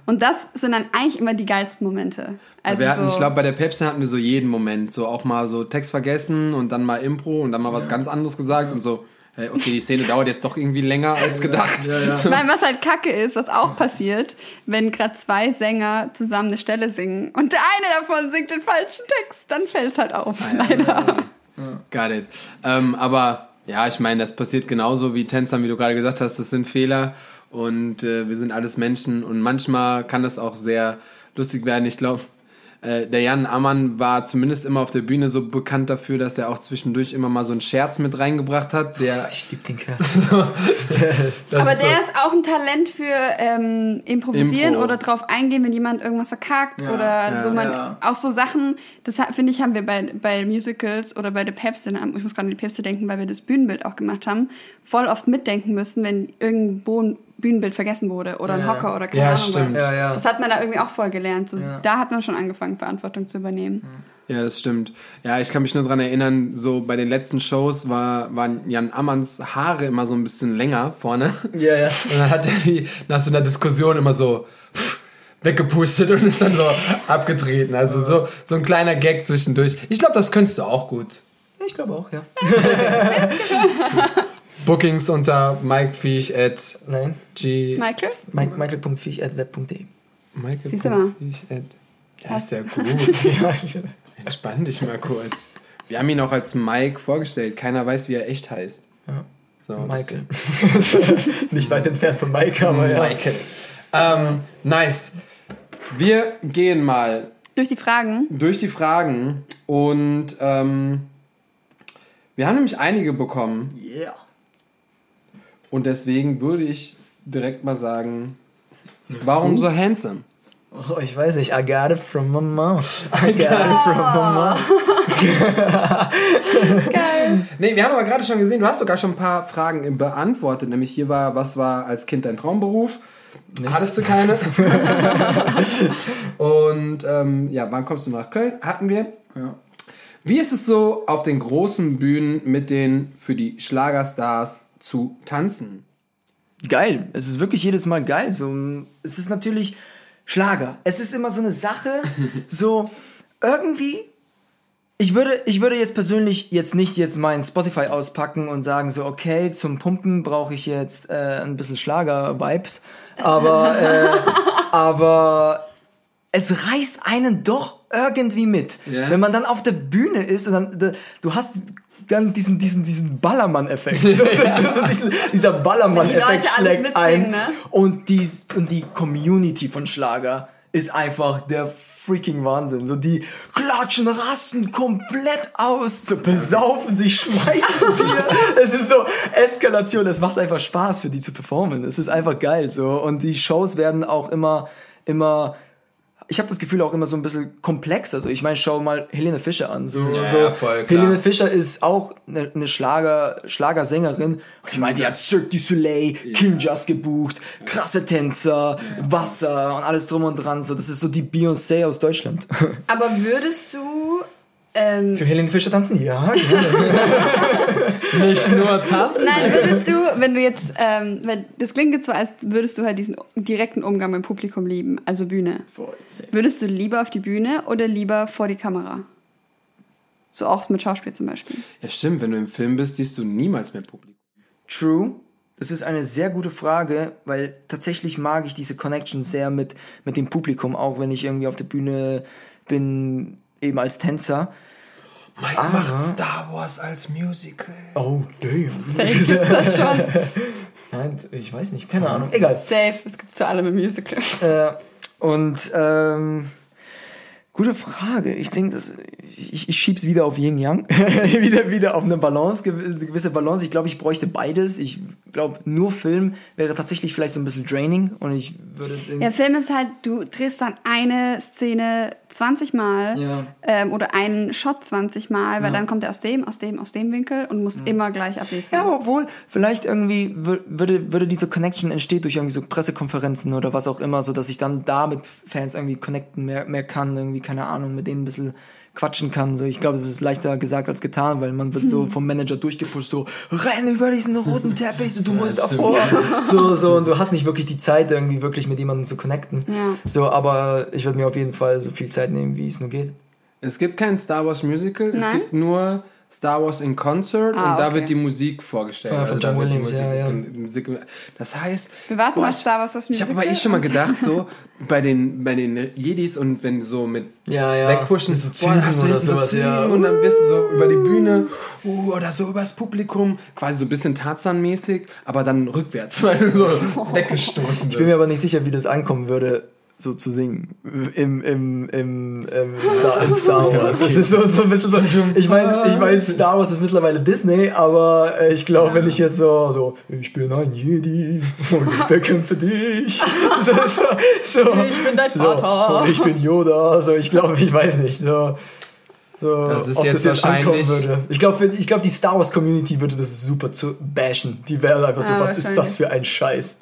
Und das sind dann eigentlich immer die geilsten Momente. Also wir hatten, so, ich glaube, bei der Pepsi hatten wir so jeden Moment, so auch mal so Text vergessen und dann mal Impro und dann mal was ganz anderes gesagt und so, okay, die Szene dauert jetzt doch irgendwie länger als gedacht. ich meine, was halt kacke ist, was auch passiert, wenn gerade zwei Sänger zusammen eine Stelle singen und der eine davon singt den falschen Text, dann fällt es halt auf, leider. Got it. Ähm, aber ja, ich meine, das passiert genauso wie Tänzern, wie du gerade gesagt hast, das sind Fehler und äh, wir sind alles Menschen und manchmal kann das auch sehr lustig werden. Ich glaube, äh, der Jan Ammann war zumindest immer auf der Bühne so bekannt dafür, dass er auch zwischendurch immer mal so einen Scherz mit reingebracht hat, der Ich lieb den Kerl. [laughs] so, das Aber ist so, der ist auch ein Talent für ähm, Improvisieren Impro. oder drauf eingehen, wenn jemand irgendwas verkackt oder ja, so. Man, ja. Auch so Sachen, das finde ich, haben wir bei, bei Musicals oder bei der Päpste, ich muss gerade an die Päpste denken, weil wir das Bühnenbild auch gemacht haben, voll oft mitdenken müssen, wenn irgendein Bo- Bühnenbild vergessen wurde oder ein Ja. Hocker oder keine Ja, Ahnung stimmt. was. Ja, ja. Das hat man da irgendwie auch voll gelernt. So, Ja. Da hat man schon angefangen, Verantwortung zu übernehmen. Ja, das stimmt. Ja, ich kann mich nur dran erinnern, so bei den letzten Shows war, waren Jan Ammanns Haare immer so ein bisschen länger vorne. Ja, ja. [laughs] Und dann hat er die nach so einer Diskussion immer so weggepustet und ist dann so abgetreten. Also so, so ein kleiner Gag zwischendurch. Ich glaube, das könntest du auch gut. Ich glaube auch, ja. [laughs] [laughs] Bookings unter Mike at Nein. G. Michael? Mike, Michael.fiech.web.de. Michael. Siehst du mal. at. Ja, ist ja gut. [laughs] Entspann dich mal kurz. Wir haben ihn auch als Mike vorgestellt. Keiner weiß, wie er echt heißt. Ja. So, Michael. [laughs] Nicht weit entfernt von Mike, aber ja. Michael. Ähm, nice. Wir gehen mal Durch die Fragen. durch die Fragen und ähm, wir haben nämlich einige bekommen Yeah. Und deswegen würde ich direkt mal sagen, warum so handsome? Oh, ich weiß nicht. I got it from my mom. I [laughs] got it from my mom. [laughs] Geil. Nee, wir haben aber gerade schon gesehen, du hast sogar schon ein paar Fragen beantwortet. Nämlich hier war, was war als Kind dein Traumberuf? Hattest du keine? [laughs] Und ähm, ja, wann kommst du nach Köln? Hatten wir. Ja. Wie ist es so, auf den großen Bühnen mit den für die Schlagerstars zu tanzen? Geil. Es ist wirklich jedes Mal geil. So, es ist natürlich Schlager. Es ist immer so eine Sache, [laughs] so irgendwie. Ich würde, ich würde jetzt persönlich jetzt nicht jetzt mein Spotify auspacken und sagen so, okay, zum Pumpen brauche ich jetzt äh, ein bisschen Schlager-Vibes. Aber, [laughs] äh, aber es reißt einen doch irgendwie mit. Ja. Wenn man dann auf der Bühne ist und dann, da- du hast dann diesen, diesen, diesen Ballermann-Effekt. [laughs] so, so, diesen, dieser Ballermann-Effekt schlägt ein. ne? Und die, und die Community von Schlager ist einfach der freaking Wahnsinn. So, die klatschen, rasten komplett aus, so besaufen sich, schmeißen [laughs] dir. Es ist so Eskalation. Es macht einfach Spaß für die zu performen. Es ist einfach geil, so. Und die Shows werden auch immer, immer, ich habe das Gefühl auch immer so ein bisschen komplex. Also ich meine, schau mal Helene Fischer an. So, Ja, so ja, voll klar. Helene Fischer ist auch eine, eine Schlager, Schlagersängerin. Ich meine, die hat Cirque du Soleil, King Just gebucht, krasse Tänzer, Wasser und alles drum und dran. So, das ist so die Beyoncé aus Deutschland. Aber würdest du. Ähm, Für Helene Fischer tanzen? Ja, gerne. [laughs] [laughs] Nicht nur tanzen. nein, würdest du, wenn du jetzt. Ähm, wenn, das klingt jetzt so, als würdest du halt diesen direkten Umgang mit dem Publikum lieben, also Bühne. Würdest du lieber auf die Bühne oder lieber vor die Kamera? So auch mit Schauspiel zum Beispiel. Ja, stimmt, wenn du im Film bist, siehst du niemals mehr Publikum. True. Das ist eine sehr gute Frage, weil tatsächlich mag ich diese Connection sehr mit, mit dem Publikum, auch wenn ich irgendwie auf der Bühne bin, eben als Tänzer. Mike Aber- macht Star Wars als Musical. Oh, damn. Safe gibt's das [laughs] schon. Nein, ich weiß nicht, keine Ahnung. Egal. Safe, es gibt zu allem im Musical. Äh, und ähm, gute Frage. Ich denke, ich, ich schieb's wieder auf Yin Yang, [laughs] wieder wieder auf eine Balance, eine gewisse Balance. Ich glaube, ich bräuchte beides. Ich glaube, nur Film wäre tatsächlich vielleicht so ein bisschen draining und ich würde Ja, Film ist halt, du drehst dann eine Szene 20 Mal Ja. ähm, oder einen Shot 20 Mal, weil dann kommt er aus dem, aus dem, aus dem Winkel und muss immer gleich abliefern. Ja, aber obwohl, vielleicht irgendwie wür- würde, würde diese Connection entsteht durch irgendwie so Pressekonferenzen oder was auch immer, so dass ich dann da mit Fans irgendwie connecten mehr, mehr kann, irgendwie, keine Ahnung, mit denen ein bisschen quatschen kann. So, ich glaube, es ist leichter gesagt als getan, weil man wird so vom Manager durchgepusht, so, renn über diesen roten Teppich, so, du musst stimmt. davor. [laughs] So, so, und du hast nicht wirklich die Zeit, irgendwie wirklich mit jemandem zu connecten. Ja. So, aber ich würde mir auf jeden Fall so viel Zeit nehmen, wie es nur geht. Es gibt kein Star Wars Musical, es Nein? gibt nur Star Wars in Concert Ah, und da okay. wird die Musik vorgestellt. Von- Also John Williams, Musik, ja, ja. Musik, das heißt, Wir warten boah, auf Star Wars, das Ich habe aber Musical eh schon mal [laughs] gedacht, so bei den, bei den Jedis und wenn so mit Ja, ja. wegpushen, so boah, dann hast du oder so sowas, Zügen ja. und dann wirst du so über die Bühne uh, oder so übers Publikum, quasi so ein bisschen Tarzan-mäßig, aber dann rückwärts, [laughs] weil du so [laughs] weggestoßen Ich bin mir aber nicht sicher, wie das ankommen würde, so zu singen im, im, im, im Star, in Star [laughs] Wars. Das ist so, so ein bisschen so. Ich meine, ich mein, Star Wars ist mittlerweile Disney, aber äh, ich glaube, wenn ich jetzt so, so, ich bin ein Jedi und ich bekämpfe dich. [laughs] So, so, so, Ich bin dein so, Vater. und ich bin Yoda. So, ich glaube, ich weiß nicht. So, so, Das ist ob jetzt das jetzt wahrscheinlich- würde. Ich glaube, ich glaub, die Star Wars Community würde das super zu bashen. Die wäre einfach so, Ja, was ist das für ein Scheiß?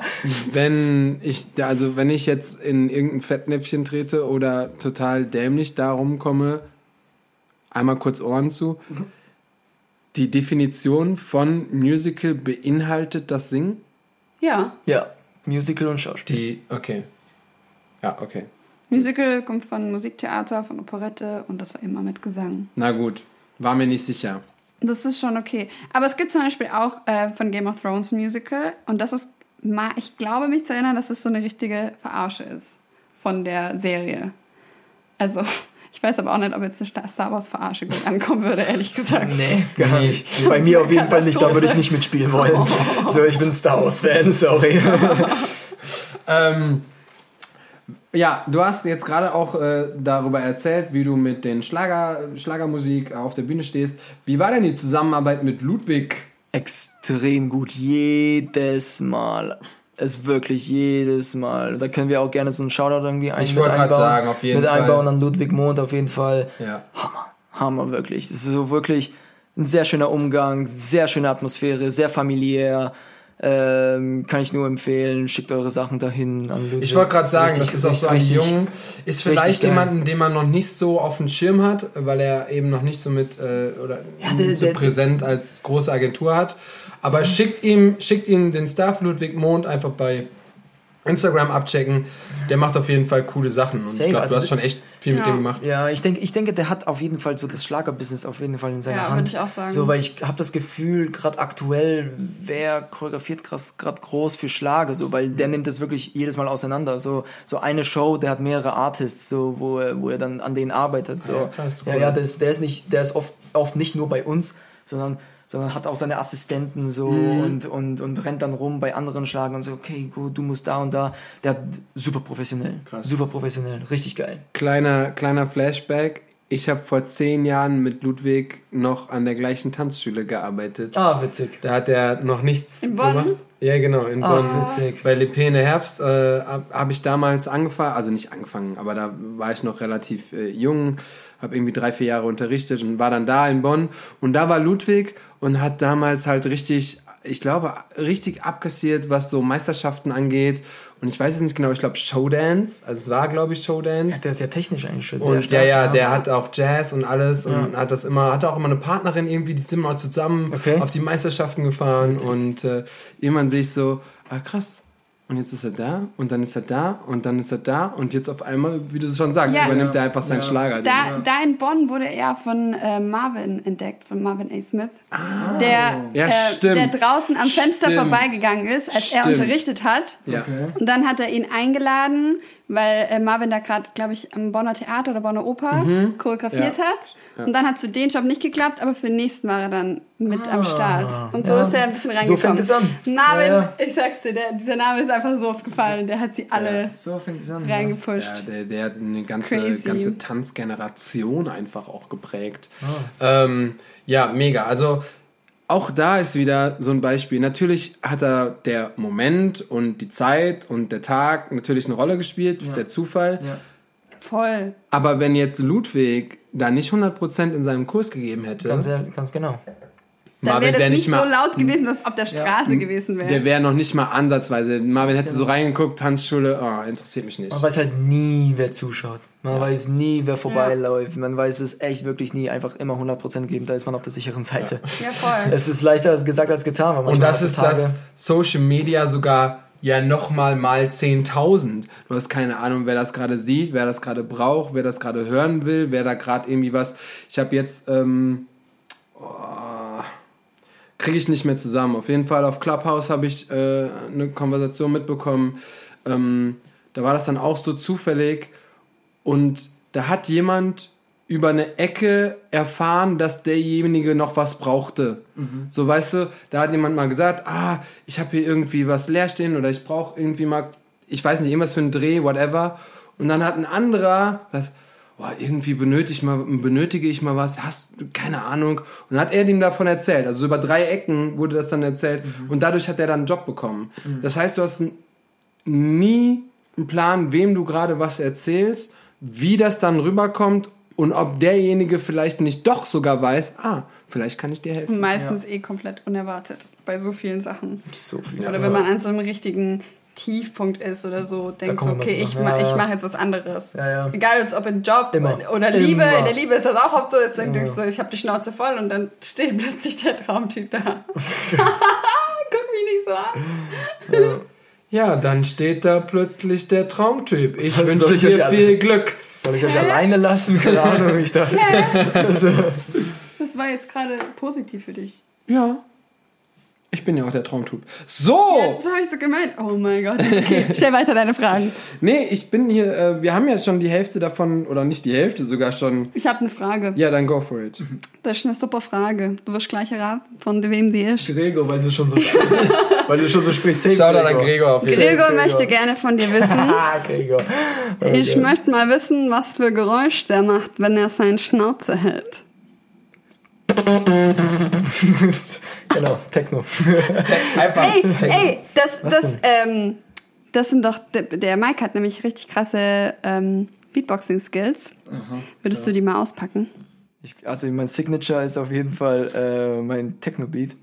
[laughs] Wenn ich, also wenn ich jetzt in irgendein Fettnäpfchen trete oder total dämlich darum komme, einmal kurz Ohren zu. Die Definition von Musical beinhaltet das Singen? Ja, Ja, Musical und Schauspiel. Die, okay. Ja, okay. Musical kommt von Musiktheater, von Operette und das war immer mit Gesang. Na gut, war mir nicht sicher. Das ist schon okay. Aber es gibt zum Beispiel auch äh, von Game of Thrones ein Musical und das ist, ich glaube mich zu erinnern, dass es so eine richtige Verarsche ist von der Serie. Also, [laughs] ich weiß aber auch nicht, ob jetzt eine Sta- Star Wars Verarsche gut ankommen würde, ehrlich gesagt. Nee, gar nicht. [laughs] Bei mir auf jeden Fall nicht, da würde ich nicht mitspielen wollen. So, ich bin Star Wars-Fan, sorry. [laughs] Ähm, ja, du hast jetzt gerade auch äh, darüber erzählt, wie du mit den Schlager, Schlagermusik auf der Bühne stehst. Wie war denn die Zusammenarbeit mit Ludwig? Extrem gut, jedes Mal. Es ist wirklich jedes Mal. Da können wir auch gerne so einen Shoutout irgendwie ein, Ich mit einbauen. sagen, auf jeden mit Fall. einbauen an Ludwig Mond auf jeden Fall. Ja. Hammer, Hammer wirklich. Es ist so wirklich ein sehr schöner Umgang, sehr schöne Atmosphäre, sehr familiär. Ähm, kann ich nur empfehlen. Schickt eure Sachen dahin an Ludwig. Ich wollte gerade sagen, das ist auch so ein richtig- Jungen. Ist vielleicht jemanden, den man noch nicht so auf dem Schirm hat, weil er eben noch nicht so mit äh, oder Ja, der- so der- Präsenz als große Agentur hat. Aber schickt ihm, schickt ihm den Staff Ludwig Mond einfach bei Instagram abchecken. Der macht auf jeden Fall coole Sachen. Und Safe, ich glaube, also du hast schon echt viel mit Ja. dem gemacht. Ja, ich denke, ich denke, der hat auf jeden Fall so das Schlagerbusiness auf jeden Fall in seiner Ja, Hand. würde ich auch sagen. So, weil ich habe das Gefühl, gerade aktuell, wer choreografiert gerade groß für Schlager, so, weil der nimmt das wirklich jedes Mal auseinander. So, so eine Show, der hat mehrere Artists, so, wo er, wo er dann an denen arbeitet. So. Ja, krass, ja, cool. ja, der ist, der ist nicht, der ist oft, oft nicht nur bei uns, sondern sondern hat auch seine Assistenten so Mhm. und, und, und rennt dann rum bei anderen Schlagern und so, okay, gut, du musst da und da. Der hat super professionell. Krass. Super professionell, richtig geil. Kleiner, kleiner Flashback. Ich habe vor zehn Jahren mit Ludwig noch an der gleichen Tanzschule gearbeitet. Ah, witzig. Da hat er noch nichts In Bonn? gemacht. Ja, genau, in Ah, Bonn. witzig. Bei Lepene Herbst äh, habe hab ich damals angefangen, also nicht angefangen, aber da war ich noch relativ äh, jung, habe irgendwie drei, vier Jahre unterrichtet und war dann da in Bonn. Und da war Ludwig und hat damals halt richtig, ich glaube, richtig abkassiert, was so Meisterschaften angeht. Und ich weiß es nicht genau, ich glaube Showdance, also es war, glaube ich, Showdance. Der ist ja technisch eigentlich schon sehr Und ja, stark. ja, der hat auch Jazz und alles und hat das immer, hatte auch immer eine Partnerin irgendwie, die sind mal zusammen Okay. auf die Meisterschaften gefahren und äh, irgendwann sehe ich so, ah krass. Und jetzt ist er da und dann ist er da und dann ist er da und jetzt auf einmal, wie du schon sagst, Ja. übernimmt er einfach seinen Schlager. Da, da in Bonn wurde er von äh, Marvin entdeckt, von Marvin A. Smith, der, Ja, äh, stimmt. der draußen am Fenster Stimmt. vorbeigegangen ist, als er Stimmt. unterrichtet hat. ja. Und dann hat er ihn eingeladen, weil äh, Marvin da gerade, glaube ich, am Bonner Theater oder Bonner Oper choreografiert Mhm. Ja. Und dann hat für den Job nicht geklappt, aber für den nächsten war er dann mit am Start. Und so Ah. Ja. ist er ein bisschen So reingekommen. fängt es an. Marvin, Ja, ja. ich sag's dir, der, dieser Name ist einfach so oft gefallen. Der hat sie alle So fängt es an. Ja, reingepusht. der, der hat eine ganze, Crazy. ganze Tanzgeneration einfach auch geprägt. Ähm, ja, mega. Also auch da ist wieder so ein Beispiel. Natürlich hat er der Moment und die Zeit und der Tag natürlich eine Rolle gespielt, der Zufall. Ja. Voll. Aber wenn jetzt Ludwig da nicht 100% in seinem Kurs gegeben hätte, Ganz, ganz genau. Dann wäre das wär nicht so laut gewesen, dass es auf der Straße gewesen wäre. der wäre noch nicht mal ansatzweise. Marvin hätte so reingeguckt, Tanzschule, oh, interessiert mich nicht. Man weiß halt nie, wer zuschaut. Man weiß nie, wer vorbeiläuft. Man weiß es echt wirklich nie. Einfach immer 100% geben, da ist man auf der sicheren Seite. Ja, voll. [laughs] Es ist leichter gesagt als getan. weil Und das ist heutzutage- das Social Media sogar ja nochmal mal 10.000. Du hast keine Ahnung, wer das gerade sieht, wer das gerade braucht, wer das gerade hören will, wer da gerade irgendwie was. Ich habe jetzt, ähm, oh, kriege ich nicht mehr zusammen. Auf jeden Fall auf Clubhouse habe ich äh, eine Konversation mitbekommen. Ähm, da war das dann auch so zufällig und da hat jemand über eine Ecke erfahren, dass derjenige noch was brauchte. So, weißt du, da hat jemand mal gesagt, ah, ich habe hier irgendwie was leer stehen oder ich brauche irgendwie mal, ich weiß nicht, irgendwas für einen Dreh, whatever. Und dann hat ein anderer gesagt, boah, irgendwie benötige ich mal, benötige ich mal was, hast du keine Ahnung. Und dann hat er ihm davon erzählt. Also über drei Ecken wurde das dann erzählt. Und dadurch hat er dann einen Job bekommen. Das heißt, du hast nie einen Plan, wem du gerade was erzählst, wie das dann rüberkommt und ob derjenige vielleicht nicht doch sogar weiß, ah, vielleicht kann ich dir helfen. Meistens eh komplett unerwartet bei so vielen Sachen. so viel. Oder wenn man an so einem richtigen Tiefpunkt ist oder so, denkst du, kommen wir okay, so ich, ma Ja, ja. ich mache jetzt was anderes. Ja, ja. Egal jetzt ob in Job Immer. oder Liebe, Immer. in der Liebe ist das auch oft so, ist, dann denkst du, ich habe die Schnauze voll und dann steht [laughs] plötzlich der Traumtyp da. [laughs] [laughs] Guck mich nicht so an. Ja, dann steht da plötzlich der Traumtyp. Ich Soll- wünsche soll ich euch dir alle- viel Glück. Soll ich euch alleine lassen? Keine Ahnung, wie ich da. Also, Das das war jetzt gerade positiv für dich. Ja. Ich bin ja auch der Traumtyp. So! Das habe ich so gemeint. Oh mein Gott. Okay, stell weiter deine Fragen. Nee, ich bin hier, äh, wir haben ja schon die Hälfte davon, oder nicht die Hälfte, sogar schon. Ich habe eine Frage. Ja, dann go for it. Das ist eine super Frage. Du wirst gleich erraten, von wem die ist. Gregor, weil du schon so. Weil du schon so sprichst. Hey, Schau da an Gregor auf jeden Fall. Gregor Gregor. möchte gerne von dir wissen. [laughs] Ah, Gregor. Ich möchte mal wissen, was für Geräusch der macht, wenn er seinen Schnauze hält. [laughs] genau, Techno. Einfach. Ey, ey, das, Was das, ähm, das sind doch, der, Mike hat nämlich richtig krasse ähm, Beatboxing-Skills. Würdest du die mal auspacken? Ich, also mein Signature ist auf jeden Fall äh, mein Techno-Beat.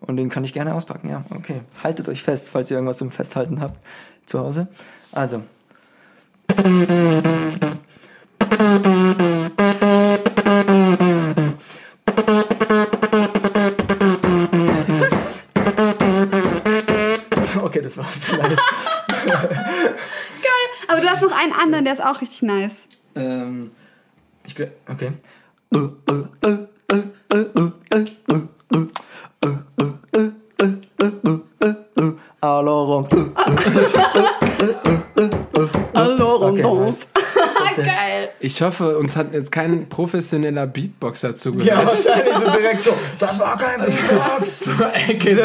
Und den kann ich gerne auspacken, ja. Okay. Haltet euch fest, falls ihr irgendwas zum Festhalten habt zu Hause. Also. [laughs] Okay, das war's. [laughs] Nice. Geil. Aber du hast noch einen anderen, der ist auch richtig nice. ähm, ich bin. Okay. Alors, [laughs] Hallo, Okay, Rondons. nice. [laughs] Geil. Ich hoffe, uns hat jetzt kein professioneller Beatboxer Ja, zugehört. wahrscheinlich so direkt so. Das war kein Beatbox. [laughs] Ecke so.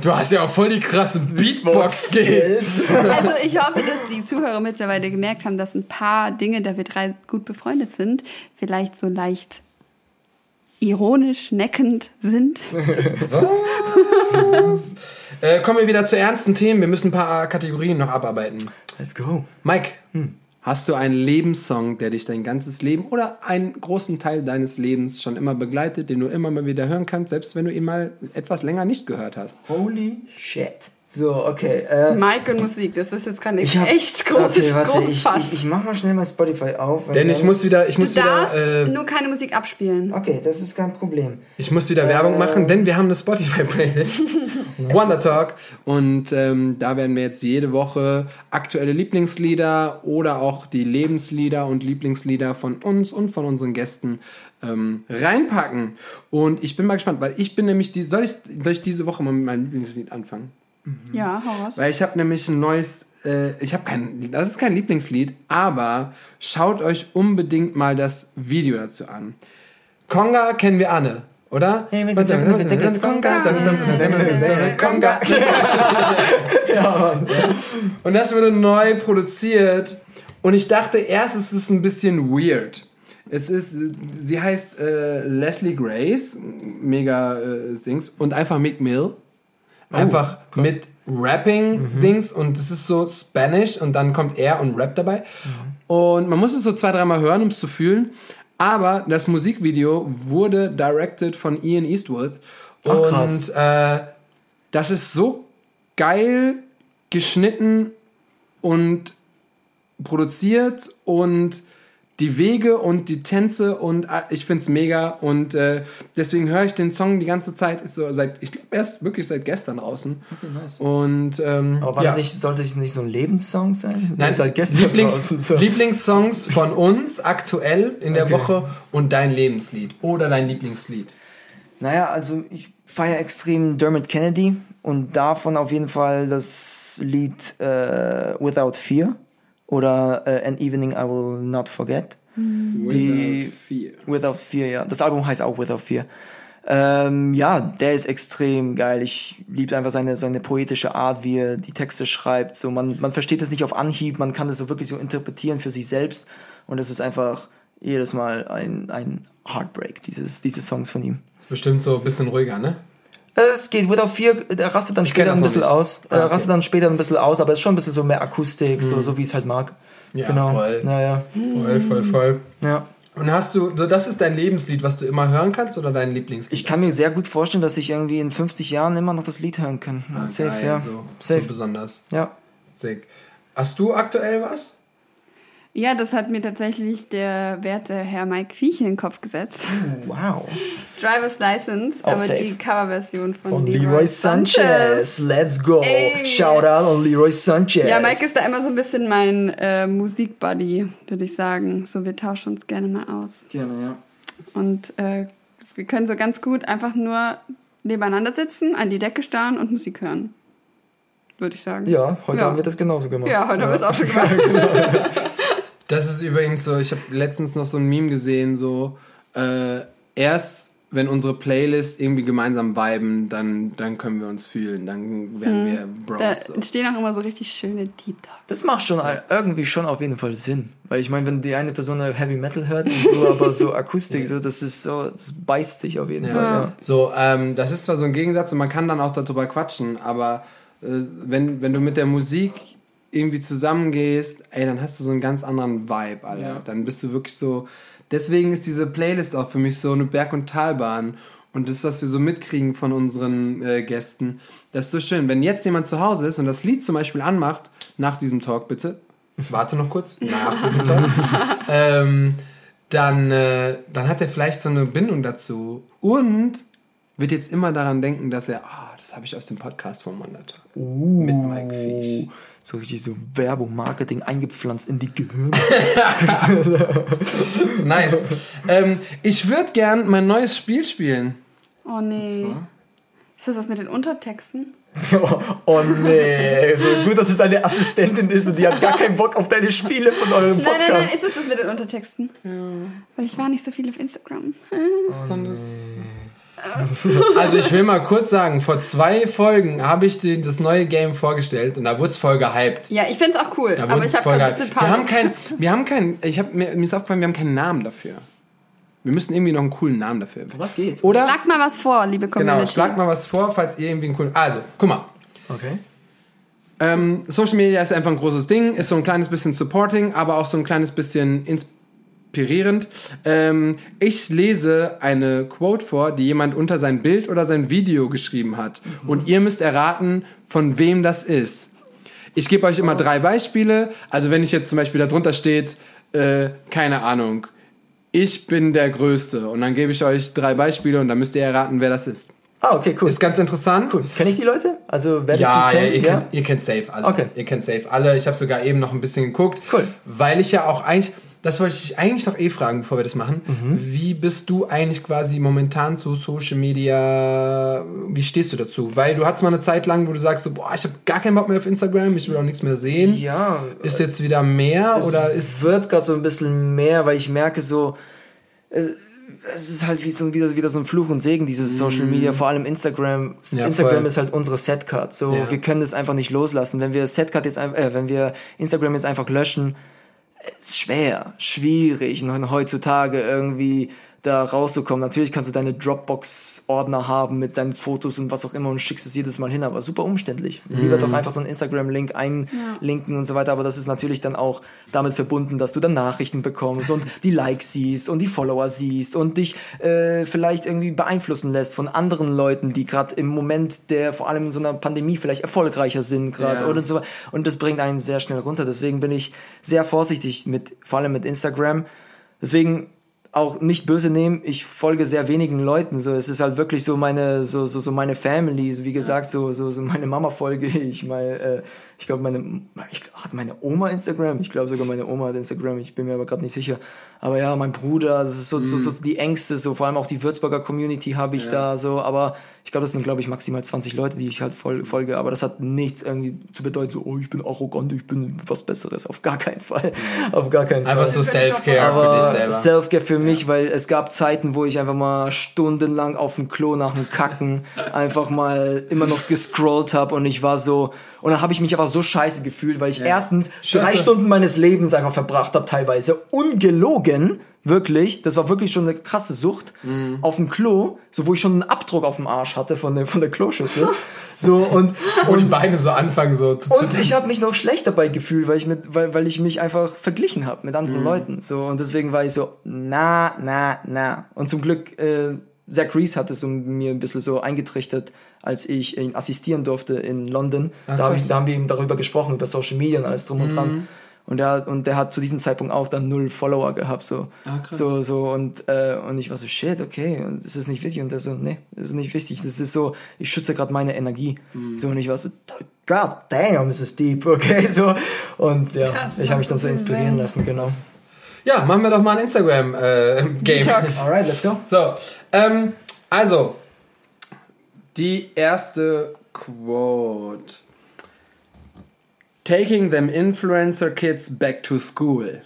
Du hast ja auch voll die krassen Beatbox-Skills. Also ich hoffe, dass die Zuhörer mittlerweile gemerkt haben, dass ein paar Dinge, da wir drei gut befreundet sind, vielleicht so leicht ironisch, neckend sind. Äh, kommen wir wieder zu ernsten Themen. Wir müssen ein paar Kategorien noch abarbeiten. Let's go. Mike, hast du einen Lebenssong, der dich dein ganzes Leben oder einen großen Teil deines Lebens schon immer begleitet, den du immer mal wieder hören kannst, selbst wenn du ihn mal etwas länger nicht gehört hast? Holy shit. So, okay. Äh, Mike und Musik, das ist jetzt gerade hab, echt großes, okay, warte, großes ich, Fass. ich, ich mach mal schnell mal Spotify auf. Denn ich muss wieder, ich du muss wieder, darfst äh, nur keine Musik abspielen. Okay, das ist kein Problem. ich muss wieder Werbung machen, denn wir haben eine Spotify-Playlist, [laughs] Wonder Talk, und ähm, da werden wir jetzt jede Woche aktuelle Lieblingslieder oder auch die Lebenslieder und Lieblingslieder von uns und von unseren Gästen ähm, reinpacken. Und ich bin mal gespannt, weil ich bin nämlich die, soll ich, soll ich diese Woche mal mit meinem Lieblingslied anfangen? Ja, hau raus. Weil ich habe nämlich ein neues, äh, ich habe kein, das ist kein Lieblingslied, aber schaut euch unbedingt mal das Video dazu an. Konga kennen wir alle, oder? Hey, mit dem- Konga. Konga. [laughs] Und das wurde neu produziert und ich dachte erst, es ist ein bisschen weird. Es ist, sie heißt äh, Leslie Grace, mega äh, Dings, und einfach Mick Mill. Einfach mit Rapping-Dings und es ist so Spanish und dann kommt er und rappt dabei. Und man muss es so zwei, dreimal hören, um es zu fühlen. Aber das Musikvideo wurde directed von Ian Eastwood. Ach, und krass. äh, das ist so geil geschnitten und produziert und die Wege und die Tänze und äh, ich find's mega und äh, deswegen höre ich den Song die ganze Zeit ist so seit ich glaube erst wirklich seit gestern draußen und ähm, Aber war ja. das nicht, sollte es nicht so ein Lebenssong sein? Nein, seit gestern Lieblings, draußen, so. Lieblingssongs von uns aktuell in der Okay. Woche und dein Lebenslied oder dein Lieblingslied. Naja, also ich feiere extrem Dermot Kennedy und davon auf jeden Fall das Lied äh, Without Fear oder äh, An Evening I Will Not Forget. Die- Without Fear. Without Fear, ja. Das Album heißt auch Without Fear. Ähm, ja, der ist extrem geil. Ich liebe einfach seine, seine poetische Art, wie er die Texte schreibt. So, man, man versteht es nicht auf Anhieb, man kann es so wirklich so interpretieren für sich selbst. Und es ist einfach jedes Mal ein, ein Heartbreak, dieses, diese Songs von ihm. Ist bestimmt so ein bisschen ruhiger, ne? Es geht Without Fear, der rastet dann später kenn ein bisschen aus. Ah, Er okay. rastet dann später ein bisschen aus, aber es ist schon ein bisschen so mehr Akustik, so, so wie es halt mag. Ja, genau. voll. Naja, Voll, voll, voll. ja. Und hast du, so das ist dein Lebenslied, was du immer hören kannst oder dein Lieblingslied? Ich kann mir sehr gut vorstellen, dass ich irgendwie in 50 Jahren immer noch das Lied hören kann. Ah, Safe, geil, ja. So, Safe. so besonders. ja. Sick. Hast du aktuell was? Ja, das hat mir tatsächlich der werte Herr Mike Viech in den Kopf gesetzt. Wow. Driver's License, Auch aber safe. die Coverversion von, Von Leroy Sanchez. Let's go. Ey. Shout out on Leroy Sanchez. Ja, Mike ist da immer so ein bisschen mein äh, Musikbuddy, würde ich sagen. So, wir tauschen uns gerne mal aus. Gerne, ja. Und äh, Wir können so ganz gut einfach nur nebeneinander sitzen, an die Decke starren und Musik hören. Würde ich sagen. Ja, heute Ja. haben wir das genauso gemacht. Ja, heute haben wir es auch schon gemacht. [laughs] Das ist übrigens so, ich habe letztens noch so ein Meme gesehen, so äh, erst wenn unsere Playlist irgendwie gemeinsam viben, dann, dann können wir uns fühlen, dann werden wir Hm. Da Bros. So. entstehen auch immer so richtig schöne Deep Talks. Das macht schon irgendwie schon auf jeden Fall Sinn. Weil ich meine, wenn die eine Person Heavy Metal hört und du [laughs] aber so Akustik, so, das ist so, das beißt sich auf jeden Fall. Ja. So, ähm, das ist zwar so ein Gegensatz und man kann dann auch darüber quatschen, aber äh, wenn, wenn du mit der Musik irgendwie zusammengehst, ey, dann hast du so einen ganz anderen Vibe, Alter. Ja. Dann bist du wirklich so. Deswegen ist diese Playlist auch für mich so eine Berg- und Talbahn. Und das, was wir so mitkriegen von unseren äh, Gästen, das ist so schön. Wenn jetzt jemand zu Hause ist und das Lied zum Beispiel anmacht, nach diesem Talk bitte, warte noch kurz, [laughs] nach diesem Talk, [laughs] ähm, dann, äh, dann hat er vielleicht so eine Bindung dazu und wird jetzt immer daran denken, dass er, ah, das habe ich aus dem Podcast von Mandata. Uh, Mit Mike Fisch. So richtig so Werbung, Marketing eingepflanzt in die Gehirne. [laughs] Nice. ähm, ich würde gern mein neues Spiel spielen. Oh nee. Ist das das mit den Untertexten? [laughs] oh nee, so gut, dass es deine Assistentin ist und die hat gar keinen Bock auf deine Spiele von eurem Nein, Podcast. nein, nein, ist das das mit den Untertexten? Weil ich war nicht so viel auf Instagram. [laughs] [laughs] Also ich will mal kurz sagen, vor zwei Folgen habe ich dir das neue Game vorgestellt und da wurde es voll gehypt. Ja, ich find's auch cool, Da aber ich es habe ein bisschen Wir haben Panik. kein, wir haben kein, ich habe mir, mir ist aufgefallen, wir haben keinen Namen dafür. Wir müssen irgendwie noch einen coolen Namen dafür. Was geht's? Oder? Schlagt mal was vor, liebe Community. Genau, schlagt mal was vor, falls ihr irgendwie einen coolen. Also, guck mal. Okay. Ähm, Social Media ist einfach ein großes Ding, ist so ein kleines bisschen supporting, aber auch so ein kleines bisschen inspirierend. Ähm, ich lese eine Quote vor, die jemand unter sein Bild oder sein Video geschrieben hat. Und ihr müsst erraten, von wem das ist. Ich gebe euch immer drei Beispiele. Also wenn ich jetzt zum Beispiel darunter steht, äh, keine Ahnung, ich bin der Größte. Und dann gebe ich euch drei Beispiele und dann müsst ihr erraten, wer das ist. Ah, okay, cool. Ist ganz interessant. cool. Kenne ich die Leute? Also, wer Ja, die ja, kennt? ihr, kennt, ihr kennt safe alle. Okay. Ihr kennt safe alle. Ich habe sogar eben noch ein bisschen geguckt. Cool. Weil ich ja auch eigentlich, das wollte ich eigentlich noch eh fragen, bevor wir das machen. Mhm. Wie bist du eigentlich quasi momentan zu Social Media, wie stehst du dazu? Weil du hattest mal eine Zeit lang, wo du sagst so, boah, ich habe gar keinen Bock mehr auf Instagram, ich will auch nichts mehr sehen. Ja, Ist jetzt wieder mehr es oder ist... wird gerade so ein bisschen mehr, weil ich merke so, es, es ist halt wie so, wieder, wieder so ein Fluch und Segen, dieses Social Media, vor allem Instagram. Ja, Instagram voll. ist halt unsere Setcard. So, Ja. wir können das einfach nicht loslassen. Wenn wir Setcard jetzt einfach, äh, wenn wir Instagram jetzt einfach löschen, schwer, schwierig, und heutzutage irgendwie da rauszukommen. Natürlich kannst du deine Dropbox-Ordner haben mit deinen Fotos und was auch immer und schickst es jedes Mal hin, aber super umständlich. Lieber Mhm. doch einfach so einen Instagram-Link einlinken und so weiter, aber das ist natürlich dann auch damit verbunden, dass du dann Nachrichten bekommst und die Likes siehst und die Follower siehst und dich äh, vielleicht irgendwie beeinflussen lässt von anderen Leuten, die gerade im Moment der vor allem in so einer Pandemie vielleicht erfolgreicher sind gerade Ja. oder so und das bringt einen sehr schnell runter. Deswegen bin ich sehr vorsichtig mit vor allem mit Instagram. Deswegen auch nicht böse nehmen, ich folge sehr wenigen Leuten. So, es ist halt wirklich so meine, so, so, so meine Family. So, wie gesagt, so, so, so meine Mama folge ich. Meine, äh, ich glaube, meine, ich, hat meine Oma Instagram? Ich glaube sogar meine Oma hat Instagram. Ich bin mir aber gerade nicht sicher. Aber ja, mein Bruder, das ist so, so, so die Ängste, so vor allem auch die Würzburger Community habe ich da so. Aber ich glaube, das sind, glaube ich, maximal 20 Leute, die ich halt fol folge. Aber das hat nichts irgendwie zu bedeuten, so, oh, ich bin arrogant, ich bin was Besseres. Auf gar keinen Fall. Auf gar keinen Fall. Einfach so Self-Care für dich selber. Self-Care für mich, weil es gab Zeiten, wo ich einfach mal stundenlang auf dem Klo nach dem Kacken [laughs] einfach mal immer noch gescrollt habe und ich war so und dann habe ich mich aber so scheiße gefühlt, weil ich erstens drei Scheiße. Stunden meines Lebens einfach verbracht habe teilweise ungelogen, wirklich, das war wirklich schon eine krasse Sucht Mhm. auf dem Klo, so wo ich schon einen Abdruck auf dem Arsch hatte von der von der Kloschüssel, so und [laughs] Wo die und Beine so anfangen so zu und zittern. ich habe mich noch schlecht dabei gefühlt, weil ich mit, weil, weil ich mich einfach verglichen habe mit Mhm. anderen Leuten. So und deswegen war ich so, na, na, na. Und zum Glück, äh, Zach Reese hat es mir ein bisschen so eingetrichtert, als ich ihn assistieren durfte in London. da, hab ich, da haben wir eben darüber gesprochen, über Social Media und alles drum und Mhm. dran. Und der, und der hat zu diesem Zeitpunkt auch dann null Follower gehabt, so. Ah. So, so, und, äh, und ich war so, shit, okay, und das ist nicht wichtig. Und der so, nee, das ist nicht wichtig. Das ist so, ich schütze gerade meine Energie. Mhm. So, und ich war so, God damn, ist es deep, okay, so. Und ja, Krass, ich habe mich dann so inspirieren lassen, genau. Ja, machen wir doch mal ein Instagram-Game. Detox. [laughs] Alright, let's go. So, ähm, also, die erste Quote. Taking them influencer kids back to school.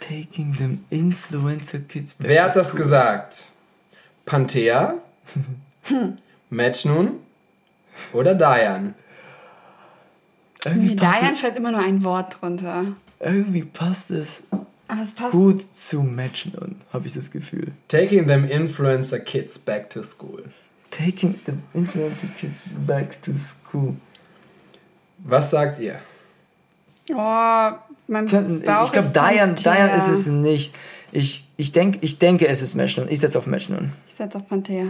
Taking them influencer kids back Wer to hat das school. gesagt? Panthea, [laughs] Matchnun oder Dayan? Irgendwie es, schreibt immer nur ein Wort drunter. irgendwie passt es. Gut zu matchen und habe ich das Gefühl. Taking them influencer kids back to school. Taking the influencer kids back to school. Was sagt ihr? Oh, mein Könnten, Bauch ich glaube, Panthea. Dayan ist es nicht. Ich, ich, denk, ich denke, es ist Match nun. Ich setze auf Match nun. Ich setze auf Panthea.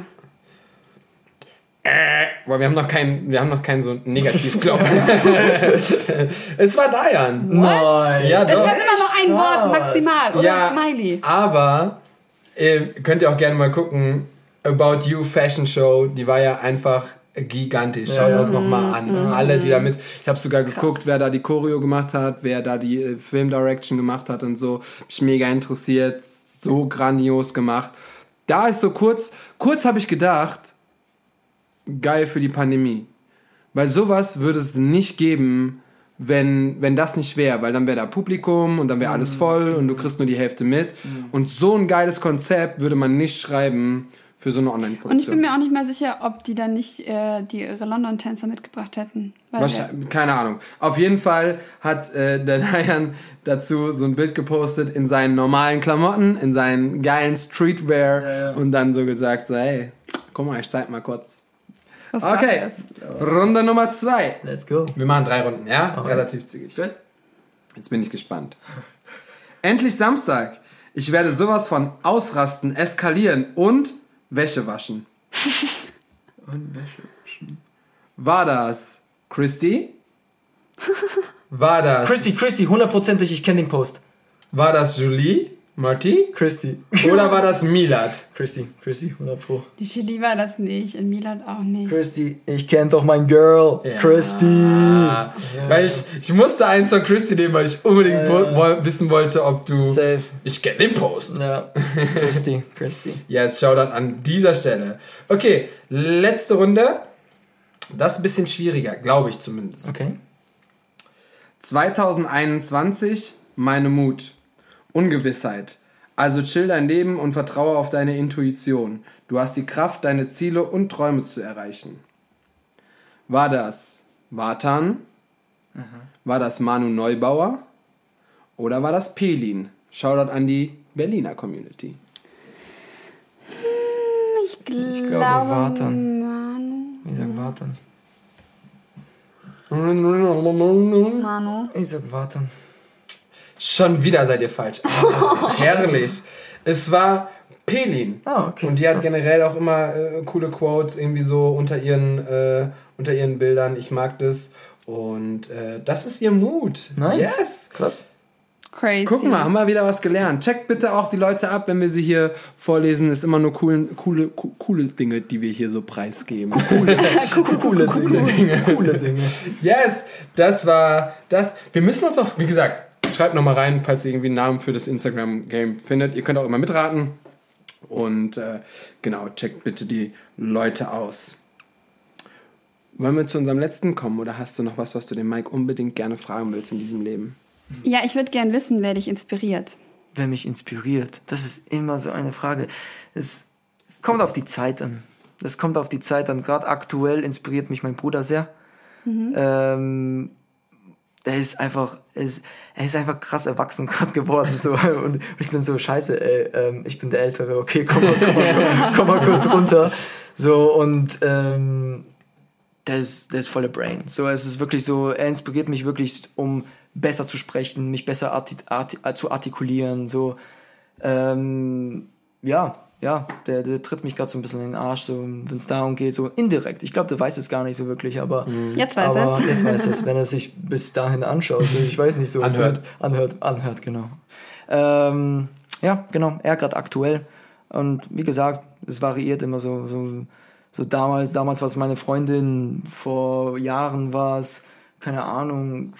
Boah, wir haben noch keinen, wir haben noch keinen so Negativknopf. [laughs] [laughs] es war Dayan. Nein. Ja, Es doch. schreibt immer noch ein Wort maximal. Oder Ja, ein Smiley. aber äh, könnt ihr auch gerne mal gucken. About You Fashion Show, die war ja einfach gigantisch. Schaut auch nochmal an. Alle, die damit. Ich habe sogar geguckt, wer da die Choreo gemacht hat, wer da die äh, Film Direction gemacht hat und so. Mich mega interessiert. So grandios gemacht. Da ist so kurz, kurz habe ich gedacht, geil für die Pandemie. Weil sowas würde es nicht geben, wenn, wenn das nicht wäre. Weil dann wäre da Publikum und dann wäre alles voll und du kriegst nur die Hälfte mit. Und so ein geiles Konzept würde man nicht schreiben für so eine Und ich bin Online-Produktion. mir auch nicht mal sicher, ob die dann nicht äh, die ihre London-Tänzer mitgebracht hätten. Wahrscheinlich, keine Ahnung. Auf jeden Fall hat äh, der [laughs] Dayan dazu so ein Bild gepostet in seinen normalen Klamotten, in seinen geilen Streetwear Ja, ja. und dann so gesagt, so, hey, guck mal, ich zeig mal kurz. Was Okay. Runde Nummer zwei. Let's go. Wir machen drei Runden, ja? Relativ zügig. Gut. Jetzt bin ich gespannt. Endlich Samstag. Ich werde sowas von ausrasten, eskalieren und Wäsche waschen. [laughs] Und Wäsche. War das Christy? [laughs] War das, Christy, Christy, hundertprozentig, ich kenne den Post. war das Julie? Marty? Christy. Oder war das [laughs] Milad? Christy, Christy, 100 Pro. Die Julie war das nicht, in Milan auch nicht. Christy, ich kenne doch mein Girl. Ja. Christy. Ah, Weil ich, ich musste eins von Christy nehmen, weil ich unbedingt Ja, wo- ja. wissen wollte, ob du... Safe. Ich kenne den Post. Ja. Christy, Christy. Yes, Shoutout an dieser Stelle. Okay, letzte Runde. Das ist ein bisschen schwieriger, glaube ich zumindest. Okay. 2021, meine Mut. Ungewissheit. Also chill dein Leben und vertraue auf deine Intuition. Du hast die Kraft, deine Ziele und Träume zu erreichen. War das Vatan? War das Manu Neubauer? Oder war das Pelin? Shoutout an die Berliner Community. Ich glaube, Ich glaube, warten. Manu. Ich sag warten. Manu. Ich sag warten. Schon wieder seid ihr falsch. [laughs] Ah, herrlich. Es war Pelin. Ah, okay. Und die hat Krass. generell auch immer äh, coole Quotes irgendwie so unter ihren, äh, unter ihren Bildern. Ich mag das. Und äh, das ist ihr Mut. Nice. Yes. Krass. Crazy. Guck mal, haben wir wieder was gelernt. Checkt bitte auch die Leute ab, wenn wir sie hier vorlesen. Ist immer nur cool, coole, co- coole Dinge, die wir hier so preisgeben. Coole, [laughs] coole Dinge. Coole Dinge. Yes, das war das. Wir müssen uns auch, wie gesagt, schreibt nochmal rein, falls ihr irgendwie einen Namen für das Instagram-Game findet. Ihr könnt auch immer mitraten. Und äh, genau, checkt bitte die Leute aus. Wollen wir zu unserem letzten kommen oder hast du noch was, was du dem Mike unbedingt gerne fragen willst in diesem Leben? Ja, ich würde gern wissen, wer dich inspiriert. Wer mich inspiriert, das ist immer so eine Frage. Es kommt auf die Zeit an. Das kommt auf die Zeit an. Gerade aktuell inspiriert mich mein Bruder sehr. Ähm, er ist einfach, er ist, er ist einfach krass erwachsen [laughs] gerade geworden. So. Und ich bin so, scheiße, ey, ähm, ich bin der Ältere, okay, komm mal, komm mal, [laughs] komm mal kurz runter. So, und ähm, der ist, der ist voller Brain. So, es ist wirklich so, er inspiriert mich wirklich, um besser zu sprechen, mich besser arti arti zu artikulieren. So, ähm, ja, ja, der, der tritt mich gerade so ein bisschen in den Arsch, so, wenn es darum geht, so indirekt. Ich glaube, der weiß es gar nicht so wirklich, aber, Jetzt weiß aber er's. jetzt weiß es, wenn er sich bis dahin anschaut. So, ich weiß nicht so. Anhört. Anhört, anhört, genau. Ähm, ja, genau, er gerade aktuell. Und wie gesagt, es variiert immer so, so, so damals, damals war es meine Freundin, vor Jahren war es keine Ahnung,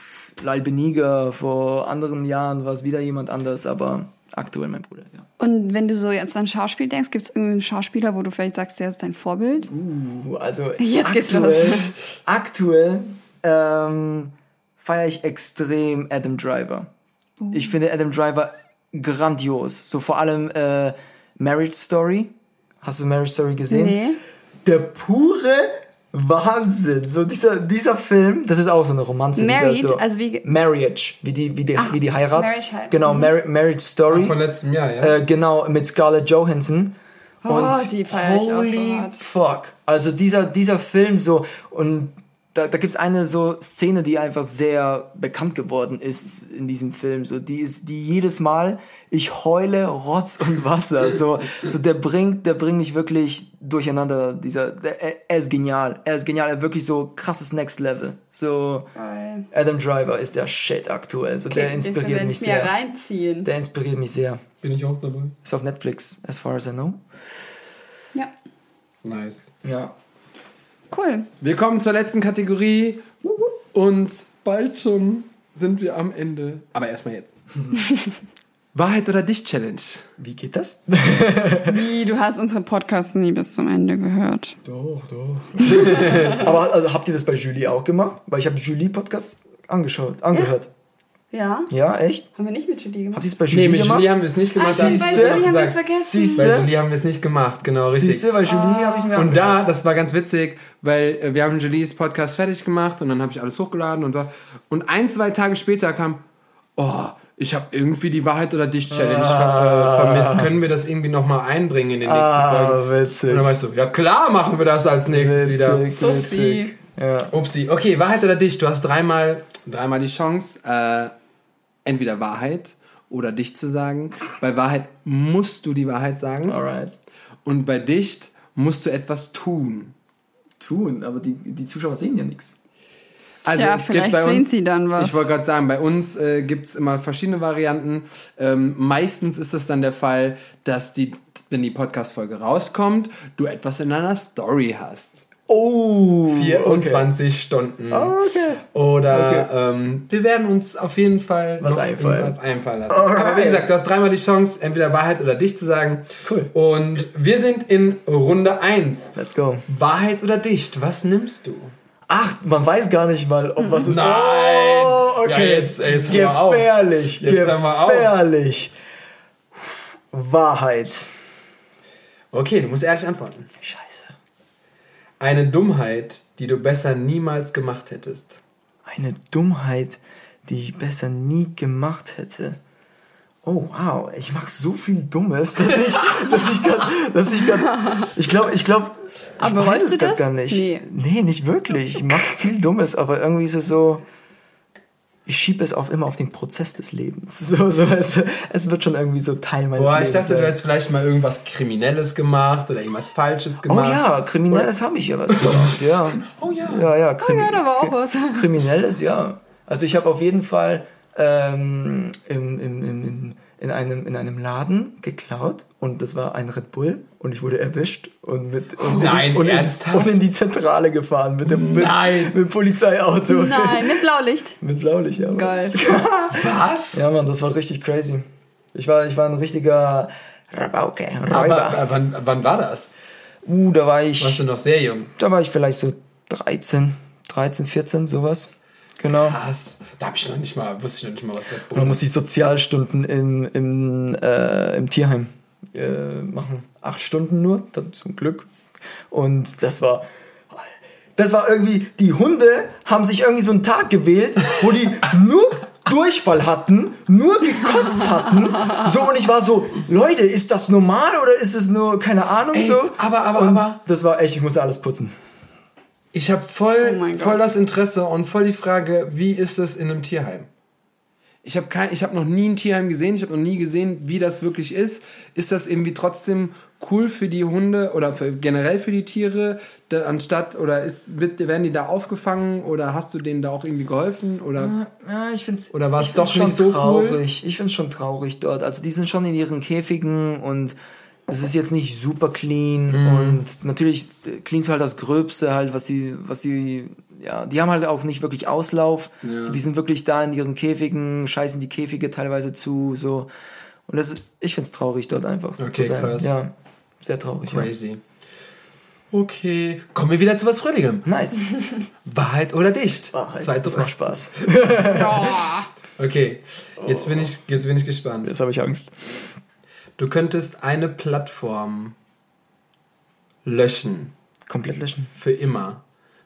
Lal Beniger, vor anderen Jahren war es wieder jemand anders, aber aktuell mein Bruder, ja. Und wenn du so jetzt an Schauspiel denkst, gibt es irgendeinen Schauspieler, wo du vielleicht sagst, der ist dein Vorbild? Uh, also Jetzt geht's aktuell, los. aktuell ähm, feiere ich extrem Adam Driver. Oh. Ich finde Adam Driver grandios. So vor allem äh, Marriage Story. Hast du Marriage Story gesehen? Nee. Der pure Wahnsinn. So dieser, dieser Film, das ist auch so eine Romanze. Married, so. also wie- Marriage, wie die, wie die, wie die Heirat. Marriage halt. Genau, Mhm. Mar Marriage Story. Von letztem Jahr, ja. Äh, genau, mit Scarlett Johansson. Oh, die feier ich auch so holy hart. fuck. Also dieser, dieser Film so, und da, da gibt's eine so Szene, die einfach sehr bekannt geworden ist in diesem Film. So, die ist, die jedes Mal, ich heule Rotz und Wasser. So, so der bringt, der bringt mich wirklich durcheinander. Dieser, der, er, er ist genial. Er ist genial. Er hat wirklich so krasses Next Level. So. Adam Driver ist der Shit aktuell. So, der den Film inspiriert werd mich sehr. reinziehen. Der inspiriert mich sehr. Bin ich auch dabei. Ist auf Netflix, as far as I know. Ja, Nice. Ja. Cool. Wir kommen zur letzten Kategorie und bald schon sind wir am Ende. Aber erstmal jetzt. [laughs] Wahrheit oder Dicht Challenge. Wie geht das? [laughs] Wie, du hast unseren Podcast nie bis zum Ende gehört. Doch, doch. Aber also, habt ihr das bei Julie auch gemacht? Weil ich habe Julie Podcast angeschaut, angehört. Ja? Ja, echt? Haben wir nicht mit Julie gemacht? Habt ihr es bei Nee, Julie mit gemacht? Julie haben wir es nicht gemacht. Ach, das bei Julie haben wir es vergessen. Siehst Bei du? Julie haben wir es nicht gemacht, genau, richtig. Siehst du, bei Julie habe ich mir Und da, das war ganz witzig, weil äh, wir haben Julies Podcast fertig gemacht und dann habe ich alles hochgeladen und, da- und ein, zwei Tage später kam, oh, ich habe irgendwie die Wahrheit oder Dicht Challenge ver äh, vermisst. Können wir das irgendwie nochmal einbringen in den nächsten Ah, Folgen? witzig. Und dann weißt du, ja klar machen wir das als nächstes wieder. Witzig, Upsi. witzig. Ja. Upsi. Okay, Wahrheit oder Dicht? Du hast dreimal, dreimal die Chance, äh, entweder Wahrheit oder Dicht zu sagen. Bei Wahrheit musst du die Wahrheit sagen. Alright. Und bei Dicht musst du etwas tun. Tun, aber die, die Zuschauer sehen ja nichts. Also Ja, es gibt vielleicht bei sehen uns, sie dann was. Ich wollte gerade sagen, bei uns äh, gibt es immer verschiedene Varianten. Ähm, meistens ist es dann der Fall, dass die, wenn die Podcast-Folge rauskommt, du etwas in deiner Story hast. Oh. 24 Stunden. Okay. Oder Okay. ähm, wir werden uns auf jeden Fall Was einfallen. irgendwas einfallen lassen. Alright. Aber wie gesagt, du hast dreimal die Chance, entweder Wahrheit oder dich zu sagen. Cool. Und wir sind in Runde 1. Let's go. Wahrheit oder dicht? Was nimmst du? Ach, man weiß gar nicht mal, ob was... Nein. Oh, okay. Ja, jetzt- jetzt mal auf. gefährlich. Jetzt gefährlich. Wahrheit. Okay, du musst ehrlich antworten. Scheiße. Eine Dummheit, die du besser niemals gemacht hättest. Eine Dummheit, die ich besser nie gemacht hätte. Oh wow, ich mache so viel Dummes, dass ich, [laughs] dass ich grad, dass ich grad, ich glaube, ich glaube, Aber ich weiß bereust es du grad das? gar nicht. Nee. nee, nicht wirklich. Ich mache viel Dummes, aber irgendwie ist es so, ich schiebe es auf immer auf den Prozess des Lebens. [laughs] So, so es, es wird schon irgendwie so Teil meines Boah, Lebens. ich dachte, du hättest vielleicht mal irgendwas Kriminelles gemacht oder irgendwas Falsches Oh gemacht. ja, Kriminelles habe ich ja was gemacht, ja. [laughs] Oh ja. Ja, ja, Krimi Ja, da war auch was. [laughs] Kriminelles, ja. Also ich habe auf jeden Fall ähm, im, im, im, im, in, einem, in einem Laden geklaut und das war ein Red Bull und ich wurde erwischt und mit und in Nein, die, und in, ernsthaft? und in die Zentrale gefahren mit dem mit, Nein. mit Polizeiauto. Nein, mit Blaulicht. [laughs] mit Blaulicht, ja. Geil. Was? Ja, Mann, das war richtig crazy. Ich war, ich war ein richtiger Rabauke, Aber Räuber. äh, wann, wann war das? uh, da war Warst ich, du noch sehr jung? da war ich vielleicht so 13, 13, 14, sowas. Genau. Krass. Da hab ich noch nicht mal, wusste ich noch nicht mal, was Red Und Bull dann musste ich Sozialstunden im, im, äh, im Tierheim äh, machen. Acht Stunden nur, dann zum Glück. Und das war. Das war irgendwie, die Hunde haben sich irgendwie so einen Tag gewählt, wo die [laughs] nur Durchfall hatten, nur gekotzt hatten. So, und ich war so, Leute, ist das normal oder ist es nur, keine Ahnung, Ey, so? aber- aber- und aber- Das war echt, ich musste alles putzen. Ich habe voll, Oh voll das Interesse und voll die Frage, wie ist es in einem Tierheim? Ich habe kein, ich habe noch nie ein Tierheim gesehen. Ich habe noch nie gesehen, wie das wirklich ist. Ist das irgendwie trotzdem cool für die Hunde oder für, generell für die Tiere, da, anstatt oder ist, wird, werden die da aufgefangen oder hast du denen da auch irgendwie geholfen oder? Ja, ich find's, Oder ich find's doch nicht so cool? traurig. Ich find's schon traurig dort. Also die sind schon in ihren Käfigen und es ist jetzt nicht super clean Mhm. und natürlich äh, cleanst du halt das Gröbste halt, was die, was die, ja, die haben halt auch nicht wirklich Auslauf. Ja. So, die sind wirklich da in ihren Käfigen, scheißen die Käfige teilweise zu, so. Und das ist, ich find's traurig dort einfach. Okay, zu sein. krass. Ja, sehr traurig. Ja. Crazy. Okay. Kommen wir wieder zu was Fröhlichem. Nice. [laughs] Wahrheit oder dicht? Ah, Zweite das macht Spaß. [laughs] Ja. Okay, jetzt bin ich, jetzt bin ich gespannt. Jetzt habe ich Angst. Du könntest eine Plattform löschen. Komplett löschen. Für immer.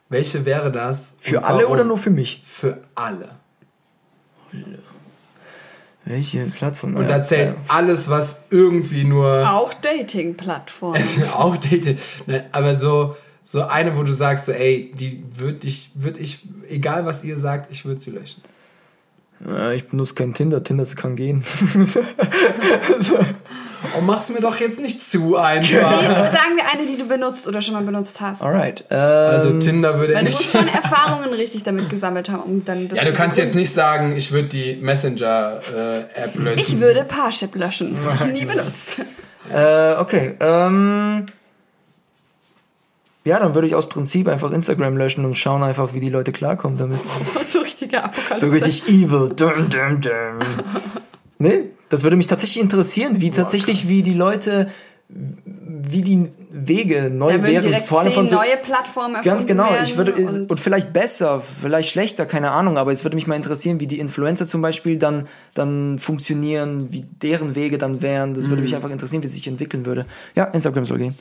Welche wäre das? Für alle warum? oder nur für mich? Für alle. Welche Plattform? Und da zählt alles, was irgendwie nur. Auch Dating-Plattformen. [laughs] auch Date. Ne, aber so, so eine, wo du sagst, so, ey, die würde ich, würde ich, egal was ihr sagt, ich würde sie löschen. Ich benutze kein Tinder. Tinder kann gehen. [laughs] [laughs] Oh, mach's mir doch jetzt nicht zu einfach. Sagen wir eine, die du benutzt oder schon mal benutzt hast. Alright. Ähm, Also Tinder würde Weil du ich musst nicht. schon Erfahrungen richtig damit gesammelt haben, um dann das Ja, du kannst jetzt nicht sagen, ich würde die Messenger-App löschen. Ich würde Parship löschen. [laughs] Nie benutzt. Äh, okay. Ähm, ja, dann würde ich aus Prinzip einfach Instagram löschen und schauen einfach, wie die Leute klarkommen damit. [laughs] so richtige Apokalypse. So richtig evil. Dum, dum, dum. [laughs] Nee, das würde mich tatsächlich interessieren, wie tatsächlich, wie die Leute, wie die Wege neu Da wären. Vor allem von so, neue Plattformen erfunden Ganz genau, ich würde und, und, vielleicht besser, vielleicht schlechter, keine Ahnung, aber es würde mich mal interessieren, wie die Influencer zum Beispiel dann, dann funktionieren, wie deren Wege dann wären. Das Mhm. würde mich einfach interessieren, wie es sich entwickeln würde. Ja, Instagram soll gehen.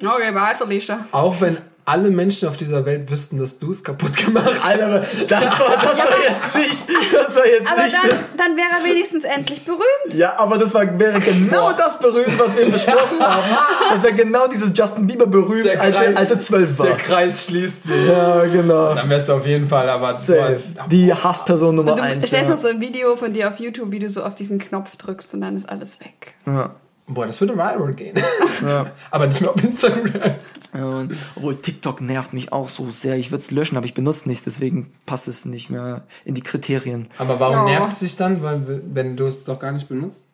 Okay, bye, Felicia. Auch wenn alle Menschen auf dieser Welt wüssten, dass du es kaputt gemacht hast. Alter, das war, das war jetzt nicht, das war jetzt Aber nicht. dann, dann wäre er wenigstens endlich berühmt. ja, aber das war, wäre genau das berühmt, was wir besprochen haben. Das wäre genau dieses Justin Bieber berühmt, Der als, er, Kreis- als er zwölf war. Der Kreis schließt sich. Ja, genau. Dann wärst du auf jeden Fall, aber Safe. Die Hassperson Nummer Und du eins. stellst Ja. noch so ein Video von dir auf YouTube, wie du so auf diesen Knopf drückst und dann ist alles weg. Ja. Boah, das würde viral gehen. [laughs] Ja. aber nicht mehr auf Instagram. Und, obwohl TikTok nervt mich auch so sehr. Ich würde es löschen, aber ich benutze nichts, deswegen passt es nicht mehr in die Kriterien. Aber warum Ja. nervt es dich dann, weil, wenn du es doch gar nicht benutzt?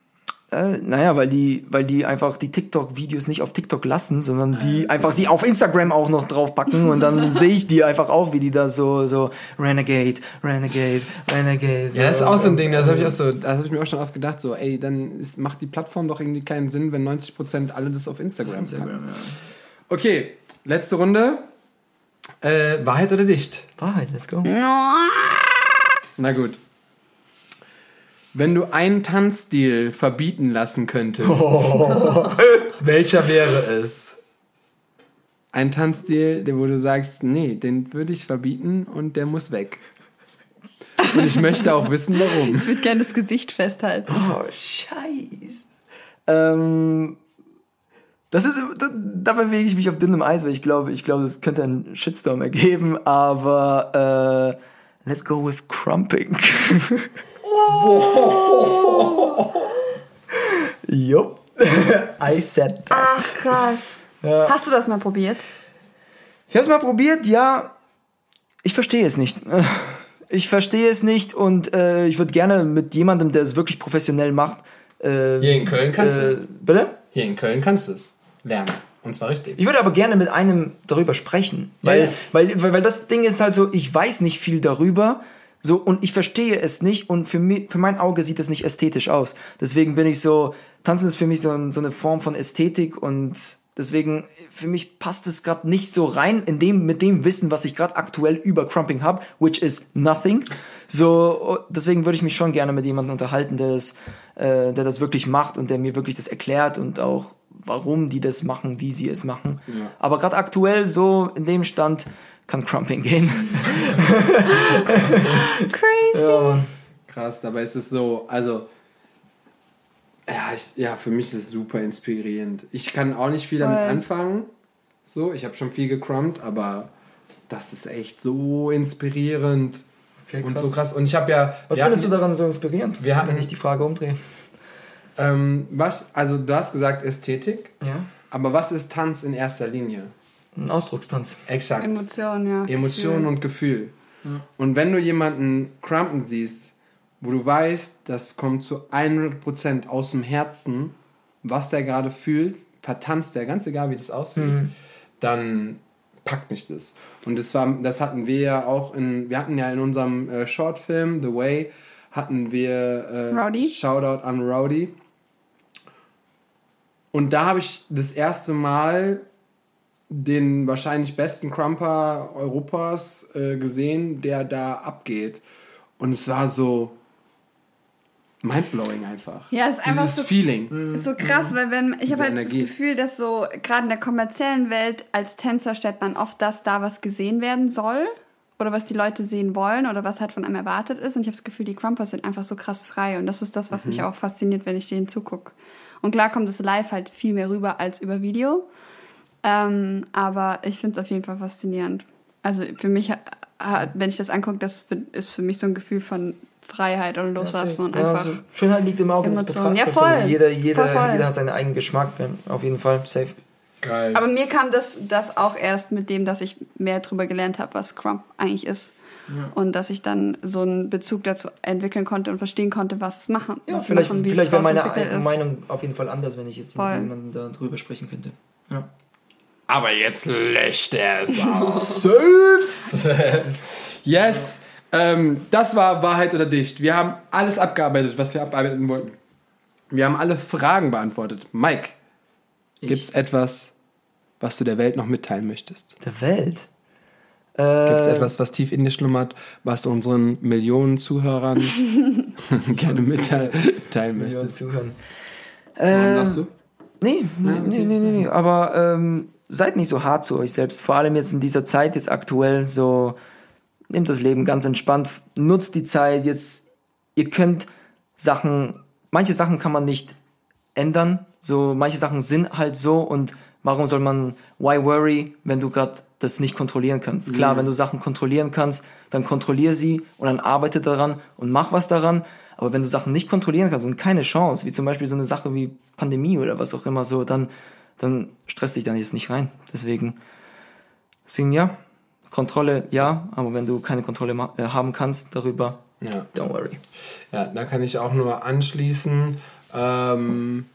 Äh, naja, weil die, weil die einfach die TikTok-Videos nicht auf TikTok lassen, sondern die einfach sie auf Instagram auch noch draufpacken und dann [laughs] sehe ich die einfach auch, wie die da so, so Renegade, Renegade, Renegade. So. Ja, das ist auch so ein Ding, das habe ich auch so, das habe ich mir auch schon oft gedacht, so, ey, dann ist, macht die Plattform doch irgendwie keinen Sinn, wenn 90% alle das auf Instagram, Instagram, packen. ja. Okay, letzte Runde. Äh, Wahrheit oder dicht? Wahrheit, let's go. Na gut. Wenn du einen Tanzstil verbieten lassen könntest, [laughs] welcher wäre es? Ein Tanzstil, der wo du sagst, nee, den würde ich verbieten und der muss weg. Und ich möchte auch wissen, warum. Ich würde gerne das Gesicht festhalten. Oh, scheiße. Ähm, das ist, da, da bewege ich mich auf dünnem Eis, weil ich glaube, ich glaube, das könnte einen Shitstorm ergeben, aber äh, let's go with crumping. [laughs] [laughs] Jupp. [laughs] I said that. Ach, krass. Hast du das mal probiert? Ich habe es mal probiert, ja. Ich verstehe es nicht. Ich verstehe es nicht und äh, ich würde gerne mit jemandem, der es wirklich professionell macht. Äh, Hier in Köln kannst äh, du. Bitte? Hier in Köln kannst du es lernen. Und zwar richtig. Ich würde aber gerne mit einem darüber sprechen, weil, Ja. weil, weil, weil das Ding ist halt so, ich weiß nicht viel darüber, so und ich verstehe es nicht und für mich, für mein Auge sieht es nicht ästhetisch aus. Deswegen bin ich so, Tanzen ist für mich so, ein, so eine Form von Ästhetik und deswegen für mich passt es gerade nicht so rein in dem mit dem Wissen, was ich gerade aktuell über Crumping habe, which is nothing. So deswegen würde ich mich schon gerne mit jemandem unterhalten, der das, äh, der das wirklich macht und der mir wirklich das erklärt und auch warum die das machen, wie sie es machen. Aber gerade aktuell so in dem Stand kann Crumping gehen. [laughs] Crazy. ja. Krass, dabei ist es so, also. Ja, ich, ja, für mich ist es super inspirierend. Ich kann auch nicht viel damit Voll. anfangen. So, ich habe schon viel gecrumpt, aber das ist echt so inspirierend. Okay, Und so krass. Und ich habe ja. Was findest du hatten- daran so inspirierend, Wir hatten- wenn ich die Frage umdrehe? Ähm, was, also du hast gesagt Ästhetik, Ja. aber was ist Tanz in erster Linie? Ein Ausdruckstanz. Exakt. Emotionen, ja. Emotion Gefühl. und Gefühl. Und wenn du jemanden crumpen siehst, wo du weißt, das kommt zu 100% aus dem Herzen was der gerade fühlt, vertanzt der, ganz egal wie das aussieht, Mhm. dann packt mich das. Und das war, das hatten wir ja auch in, wir hatten ja in unserem äh, Shortfilm The Way hatten wir äh, Rowdy. Shoutout an Rowdy. Und da habe ich das erste Mal den wahrscheinlich besten Crumper Europas äh, gesehen, der da abgeht. Und es war so mindblowing einfach. Ja, es ist einfach Dieses so- Feeling. Ist so krass, weil wenn ich habe halt Energie. das Gefühl, dass so gerade in der kommerziellen Welt als Tänzer stellt man oft das dar, was gesehen werden soll oder was die Leute sehen wollen oder was halt von einem erwartet ist. Und ich habe das Gefühl, die Crumpers sind einfach so krass frei und das ist das, was Mhm. mich auch fasziniert, wenn ich denen zugucke. Und klar kommt es live halt viel mehr rüber als über Video, ähm, aber ich finde es auf jeden Fall faszinierend. Also für mich, ha- ha- wenn ich das angucke, das ist für mich so ein Gefühl von Freiheit und Loslassen und Ja, einfach. also Schönheit liegt im Auge des Emotionen. Betrachters. Ja, voll. jeder, jeder, Voll, voll. jeder hat seinen eigenen Geschmack. ja, Auf jeden Fall, safe. Geil. Aber mir kam das, das auch erst mit dem, dass ich mehr darüber gelernt habe, was Crump eigentlich ist. Und dass ich dann so einen Bezug dazu entwickeln konnte und verstehen konnte, was es machen. Ja, was vielleicht, machen, wie es vielleicht wäre meine. Meinung auf jeden Fall anders, wenn ich jetzt Voll. mit jemandem darüber sprechen könnte. Ja. Aber jetzt löscht er es aus. [laughs] Safe! [laughs] yes. Ähm, das war Wahrheit oder Dicht. Wir haben alles abgearbeitet, was wir abarbeiten wollten. Wir haben alle Fragen beantwortet. Mike, gibt es etwas, was du der Welt noch mitteilen möchtest? Der Welt. Gibt es Äh, etwas, was tief in dir schlummert, was du unseren Millionen Zuhörern [laughs] gerne mitteilen Millionen möchtest? zuhören. Warum Äh, lachst du? Nee, nee, okay, nee, nee, nee, nee. Aber ähm, seid nicht so hart zu euch selbst. Vor allem jetzt in dieser Zeit, jetzt aktuell, so nehmt das Leben ganz entspannt, nutzt die Zeit. Jetzt, ihr könnt Sachen, manche Sachen kann man nicht ändern. So, manche Sachen sind halt so und warum soll man, why worry, wenn du gerade das nicht kontrollieren kannst? Klar, wenn du Sachen kontrollieren kannst, dann kontrollier sie und dann arbeite daran und mach was daran. Aber wenn du Sachen nicht kontrollieren kannst und keine Chance, wie zum Beispiel so eine Sache wie Pandemie oder was auch immer so, dann, dann stress dich dann jetzt nicht rein. Deswegen, deswegen ja, Kontrolle ja, aber wenn du keine Kontrolle äh, haben kannst darüber, Ja. don't worry. Ja, da kann ich auch nur anschließen. Ähm,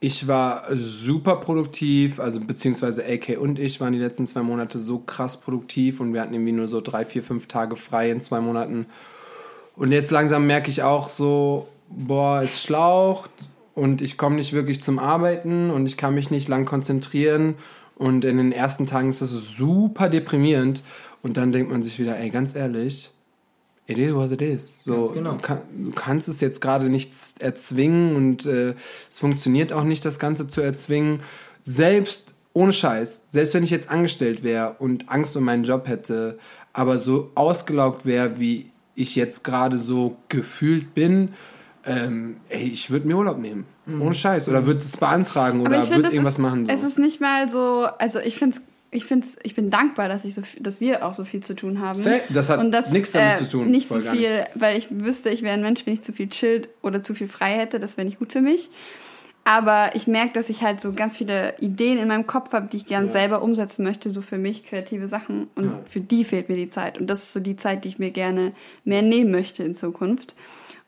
ich war super produktiv, also beziehungsweise AK und ich waren die letzten zwei Monate so krass produktiv und wir hatten irgendwie nur so drei, vier, fünf Tage frei in zwei Monaten. Und jetzt langsam merke ich auch so, boah, es schlaucht und ich komme nicht wirklich zum Arbeiten und ich kann mich nicht lang konzentrieren. Und in den ersten Tagen ist das super deprimierend. Und dann denkt man sich wieder, ey, ganz ehrlich, It is what it is. So, genau. du, kann, du kannst es jetzt gerade nicht erzwingen und äh, es funktioniert auch nicht, das Ganze zu erzwingen. Selbst ohne Scheiß, selbst wenn ich jetzt angestellt wäre und Angst um meinen Job hätte, aber so ausgelaugt wäre, wie ich jetzt gerade so gefühlt bin, ähm, ey, ich würde mir Urlaub nehmen. Ohne Scheiß. Oder würde es beantragen oder würde es, irgendwas ist, machen. So. es ist nicht mal so, also ich finde ich find's, ich bin dankbar, dass ich so dass wir auch so viel zu tun haben. Das hat Und nichts damit äh, zu tun, Nicht voll so viel, weil ich wüsste, ich wäre ein Mensch, wenn ich zu viel chillt oder zu viel frei hätte, das wäre nicht gut für mich. Aber ich merke, dass ich halt so ganz viele Ideen in meinem Kopf habe, die ich gern selber umsetzen möchte, so für mich kreative Sachen. Und Ja. für die fehlt mir die Zeit. Und das ist so die Zeit, die ich mir gerne mehr nehmen möchte in Zukunft.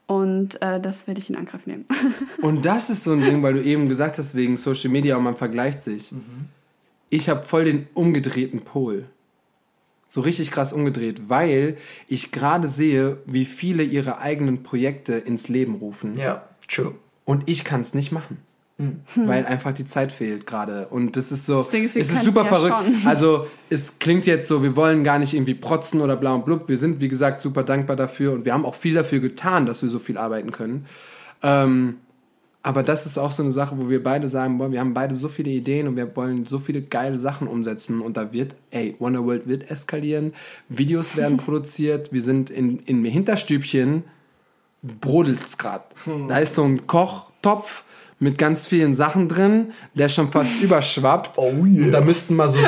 Und äh, das werde ich in Angriff nehmen. [laughs] Und das ist so ein Ding, weil du eben gesagt hast, wegen Social Media und man vergleicht sich. Ich habe voll den umgedrehten Pol. So richtig krass umgedreht, weil ich gerade sehe, wie viele ihre eigenen Projekte ins Leben rufen. Ja, true. Und ich kann es nicht machen. Weil einfach die Zeit fehlt gerade. Und das ist so, denke, es ist super ja verrückt. schon. Also es klingt jetzt so, wir wollen gar nicht irgendwie protzen oder bla und blub. Wir sind, wie gesagt, super dankbar dafür und wir haben auch viel dafür getan, dass wir so viel arbeiten können. Ähm, aber das ist auch so eine Sache, wo wir beide sagen, boah, wir haben beide so viele Ideen und wir wollen so viele geile Sachen umsetzen und da wird, ey, Wonder World wird eskalieren, Videos werden [laughs] produziert, wir sind in, in Hinterstübchen, brodelt's grad. Da ist so ein Kochtopf mit ganz vielen Sachen drin, der schon fast überschwappt. Oh yeah. Und da müssten mal so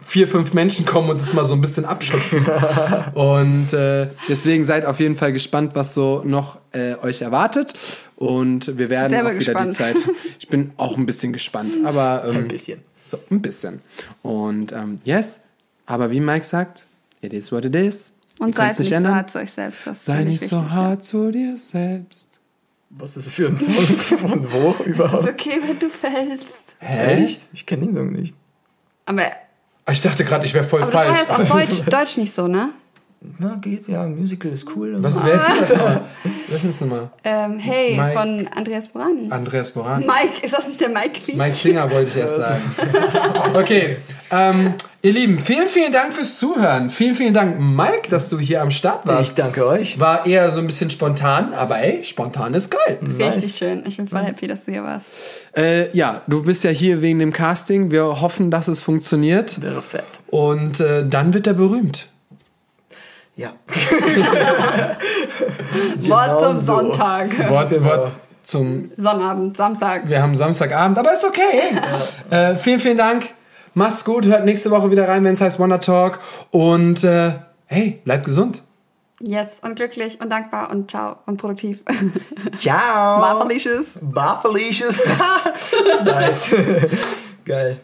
vier, fünf Menschen kommen und das mal so ein bisschen abschöpfen. [laughs] und äh, deswegen seid auf jeden Fall gespannt, was so noch äh, euch erwartet. Und wir werden auch wieder gespannt. die Zeit. Ich bin auch ein bisschen gespannt, aber ähm, Ein bisschen. so ein bisschen. Und ähm, yes, aber wie Mike sagt, it is what it is. Und seid nicht so hart zu euch selbst. Das Sei nicht ich so hart zu dir selbst. Was ist das für ein Song? [laughs] Von wo Ist überhaupt? okay, wenn du fällst. Hä? Echt? Ich kenne den Song nicht. Aber, Ich dachte gerade, ich wäre voll aber das war falsch. jetzt auf [laughs] Deutsch, Deutsch nicht so, ne? Na, geht ja, Musical ist cool. Was, wer ist denn das nochmal? [laughs] Wer ist denn das nochmal? Ähm, hey, Mike. von Andreas Borani. Andreas Boran. Mike, ist das nicht der Mike Feet? Mike Singer wollte ich erst sagen. [laughs] Okay, ähm, ihr Lieben, vielen, vielen Dank fürs Zuhören. Vielen, vielen Dank, Mike, dass du hier am Start Ich warst. danke euch. War eher so ein bisschen spontan, aber ey, spontan ist geil. Richtig schön. Ich bin voll happy, dass du hier warst. Äh, ja, du bist ja hier wegen dem Casting. Wir hoffen, dass es funktioniert. Wäre fett. Und äh, dann wird er berühmt. Ja. [laughs] Wort zum so. Sonntag. Wort, Genau. Wort zum. Sonnabend, Samstag. Wir haben Samstagabend, aber ist okay. Äh, vielen, vielen Dank. Mach's gut. Hört nächste Woche wieder rein, wenn es heißt Wonder Talk. Und äh, hey, bleibt gesund. Yes, und glücklich und dankbar und ciao und produktiv. [laughs] Ciao. Bye, Felicious. Bye, Felicious. [laughs] nice. Geil.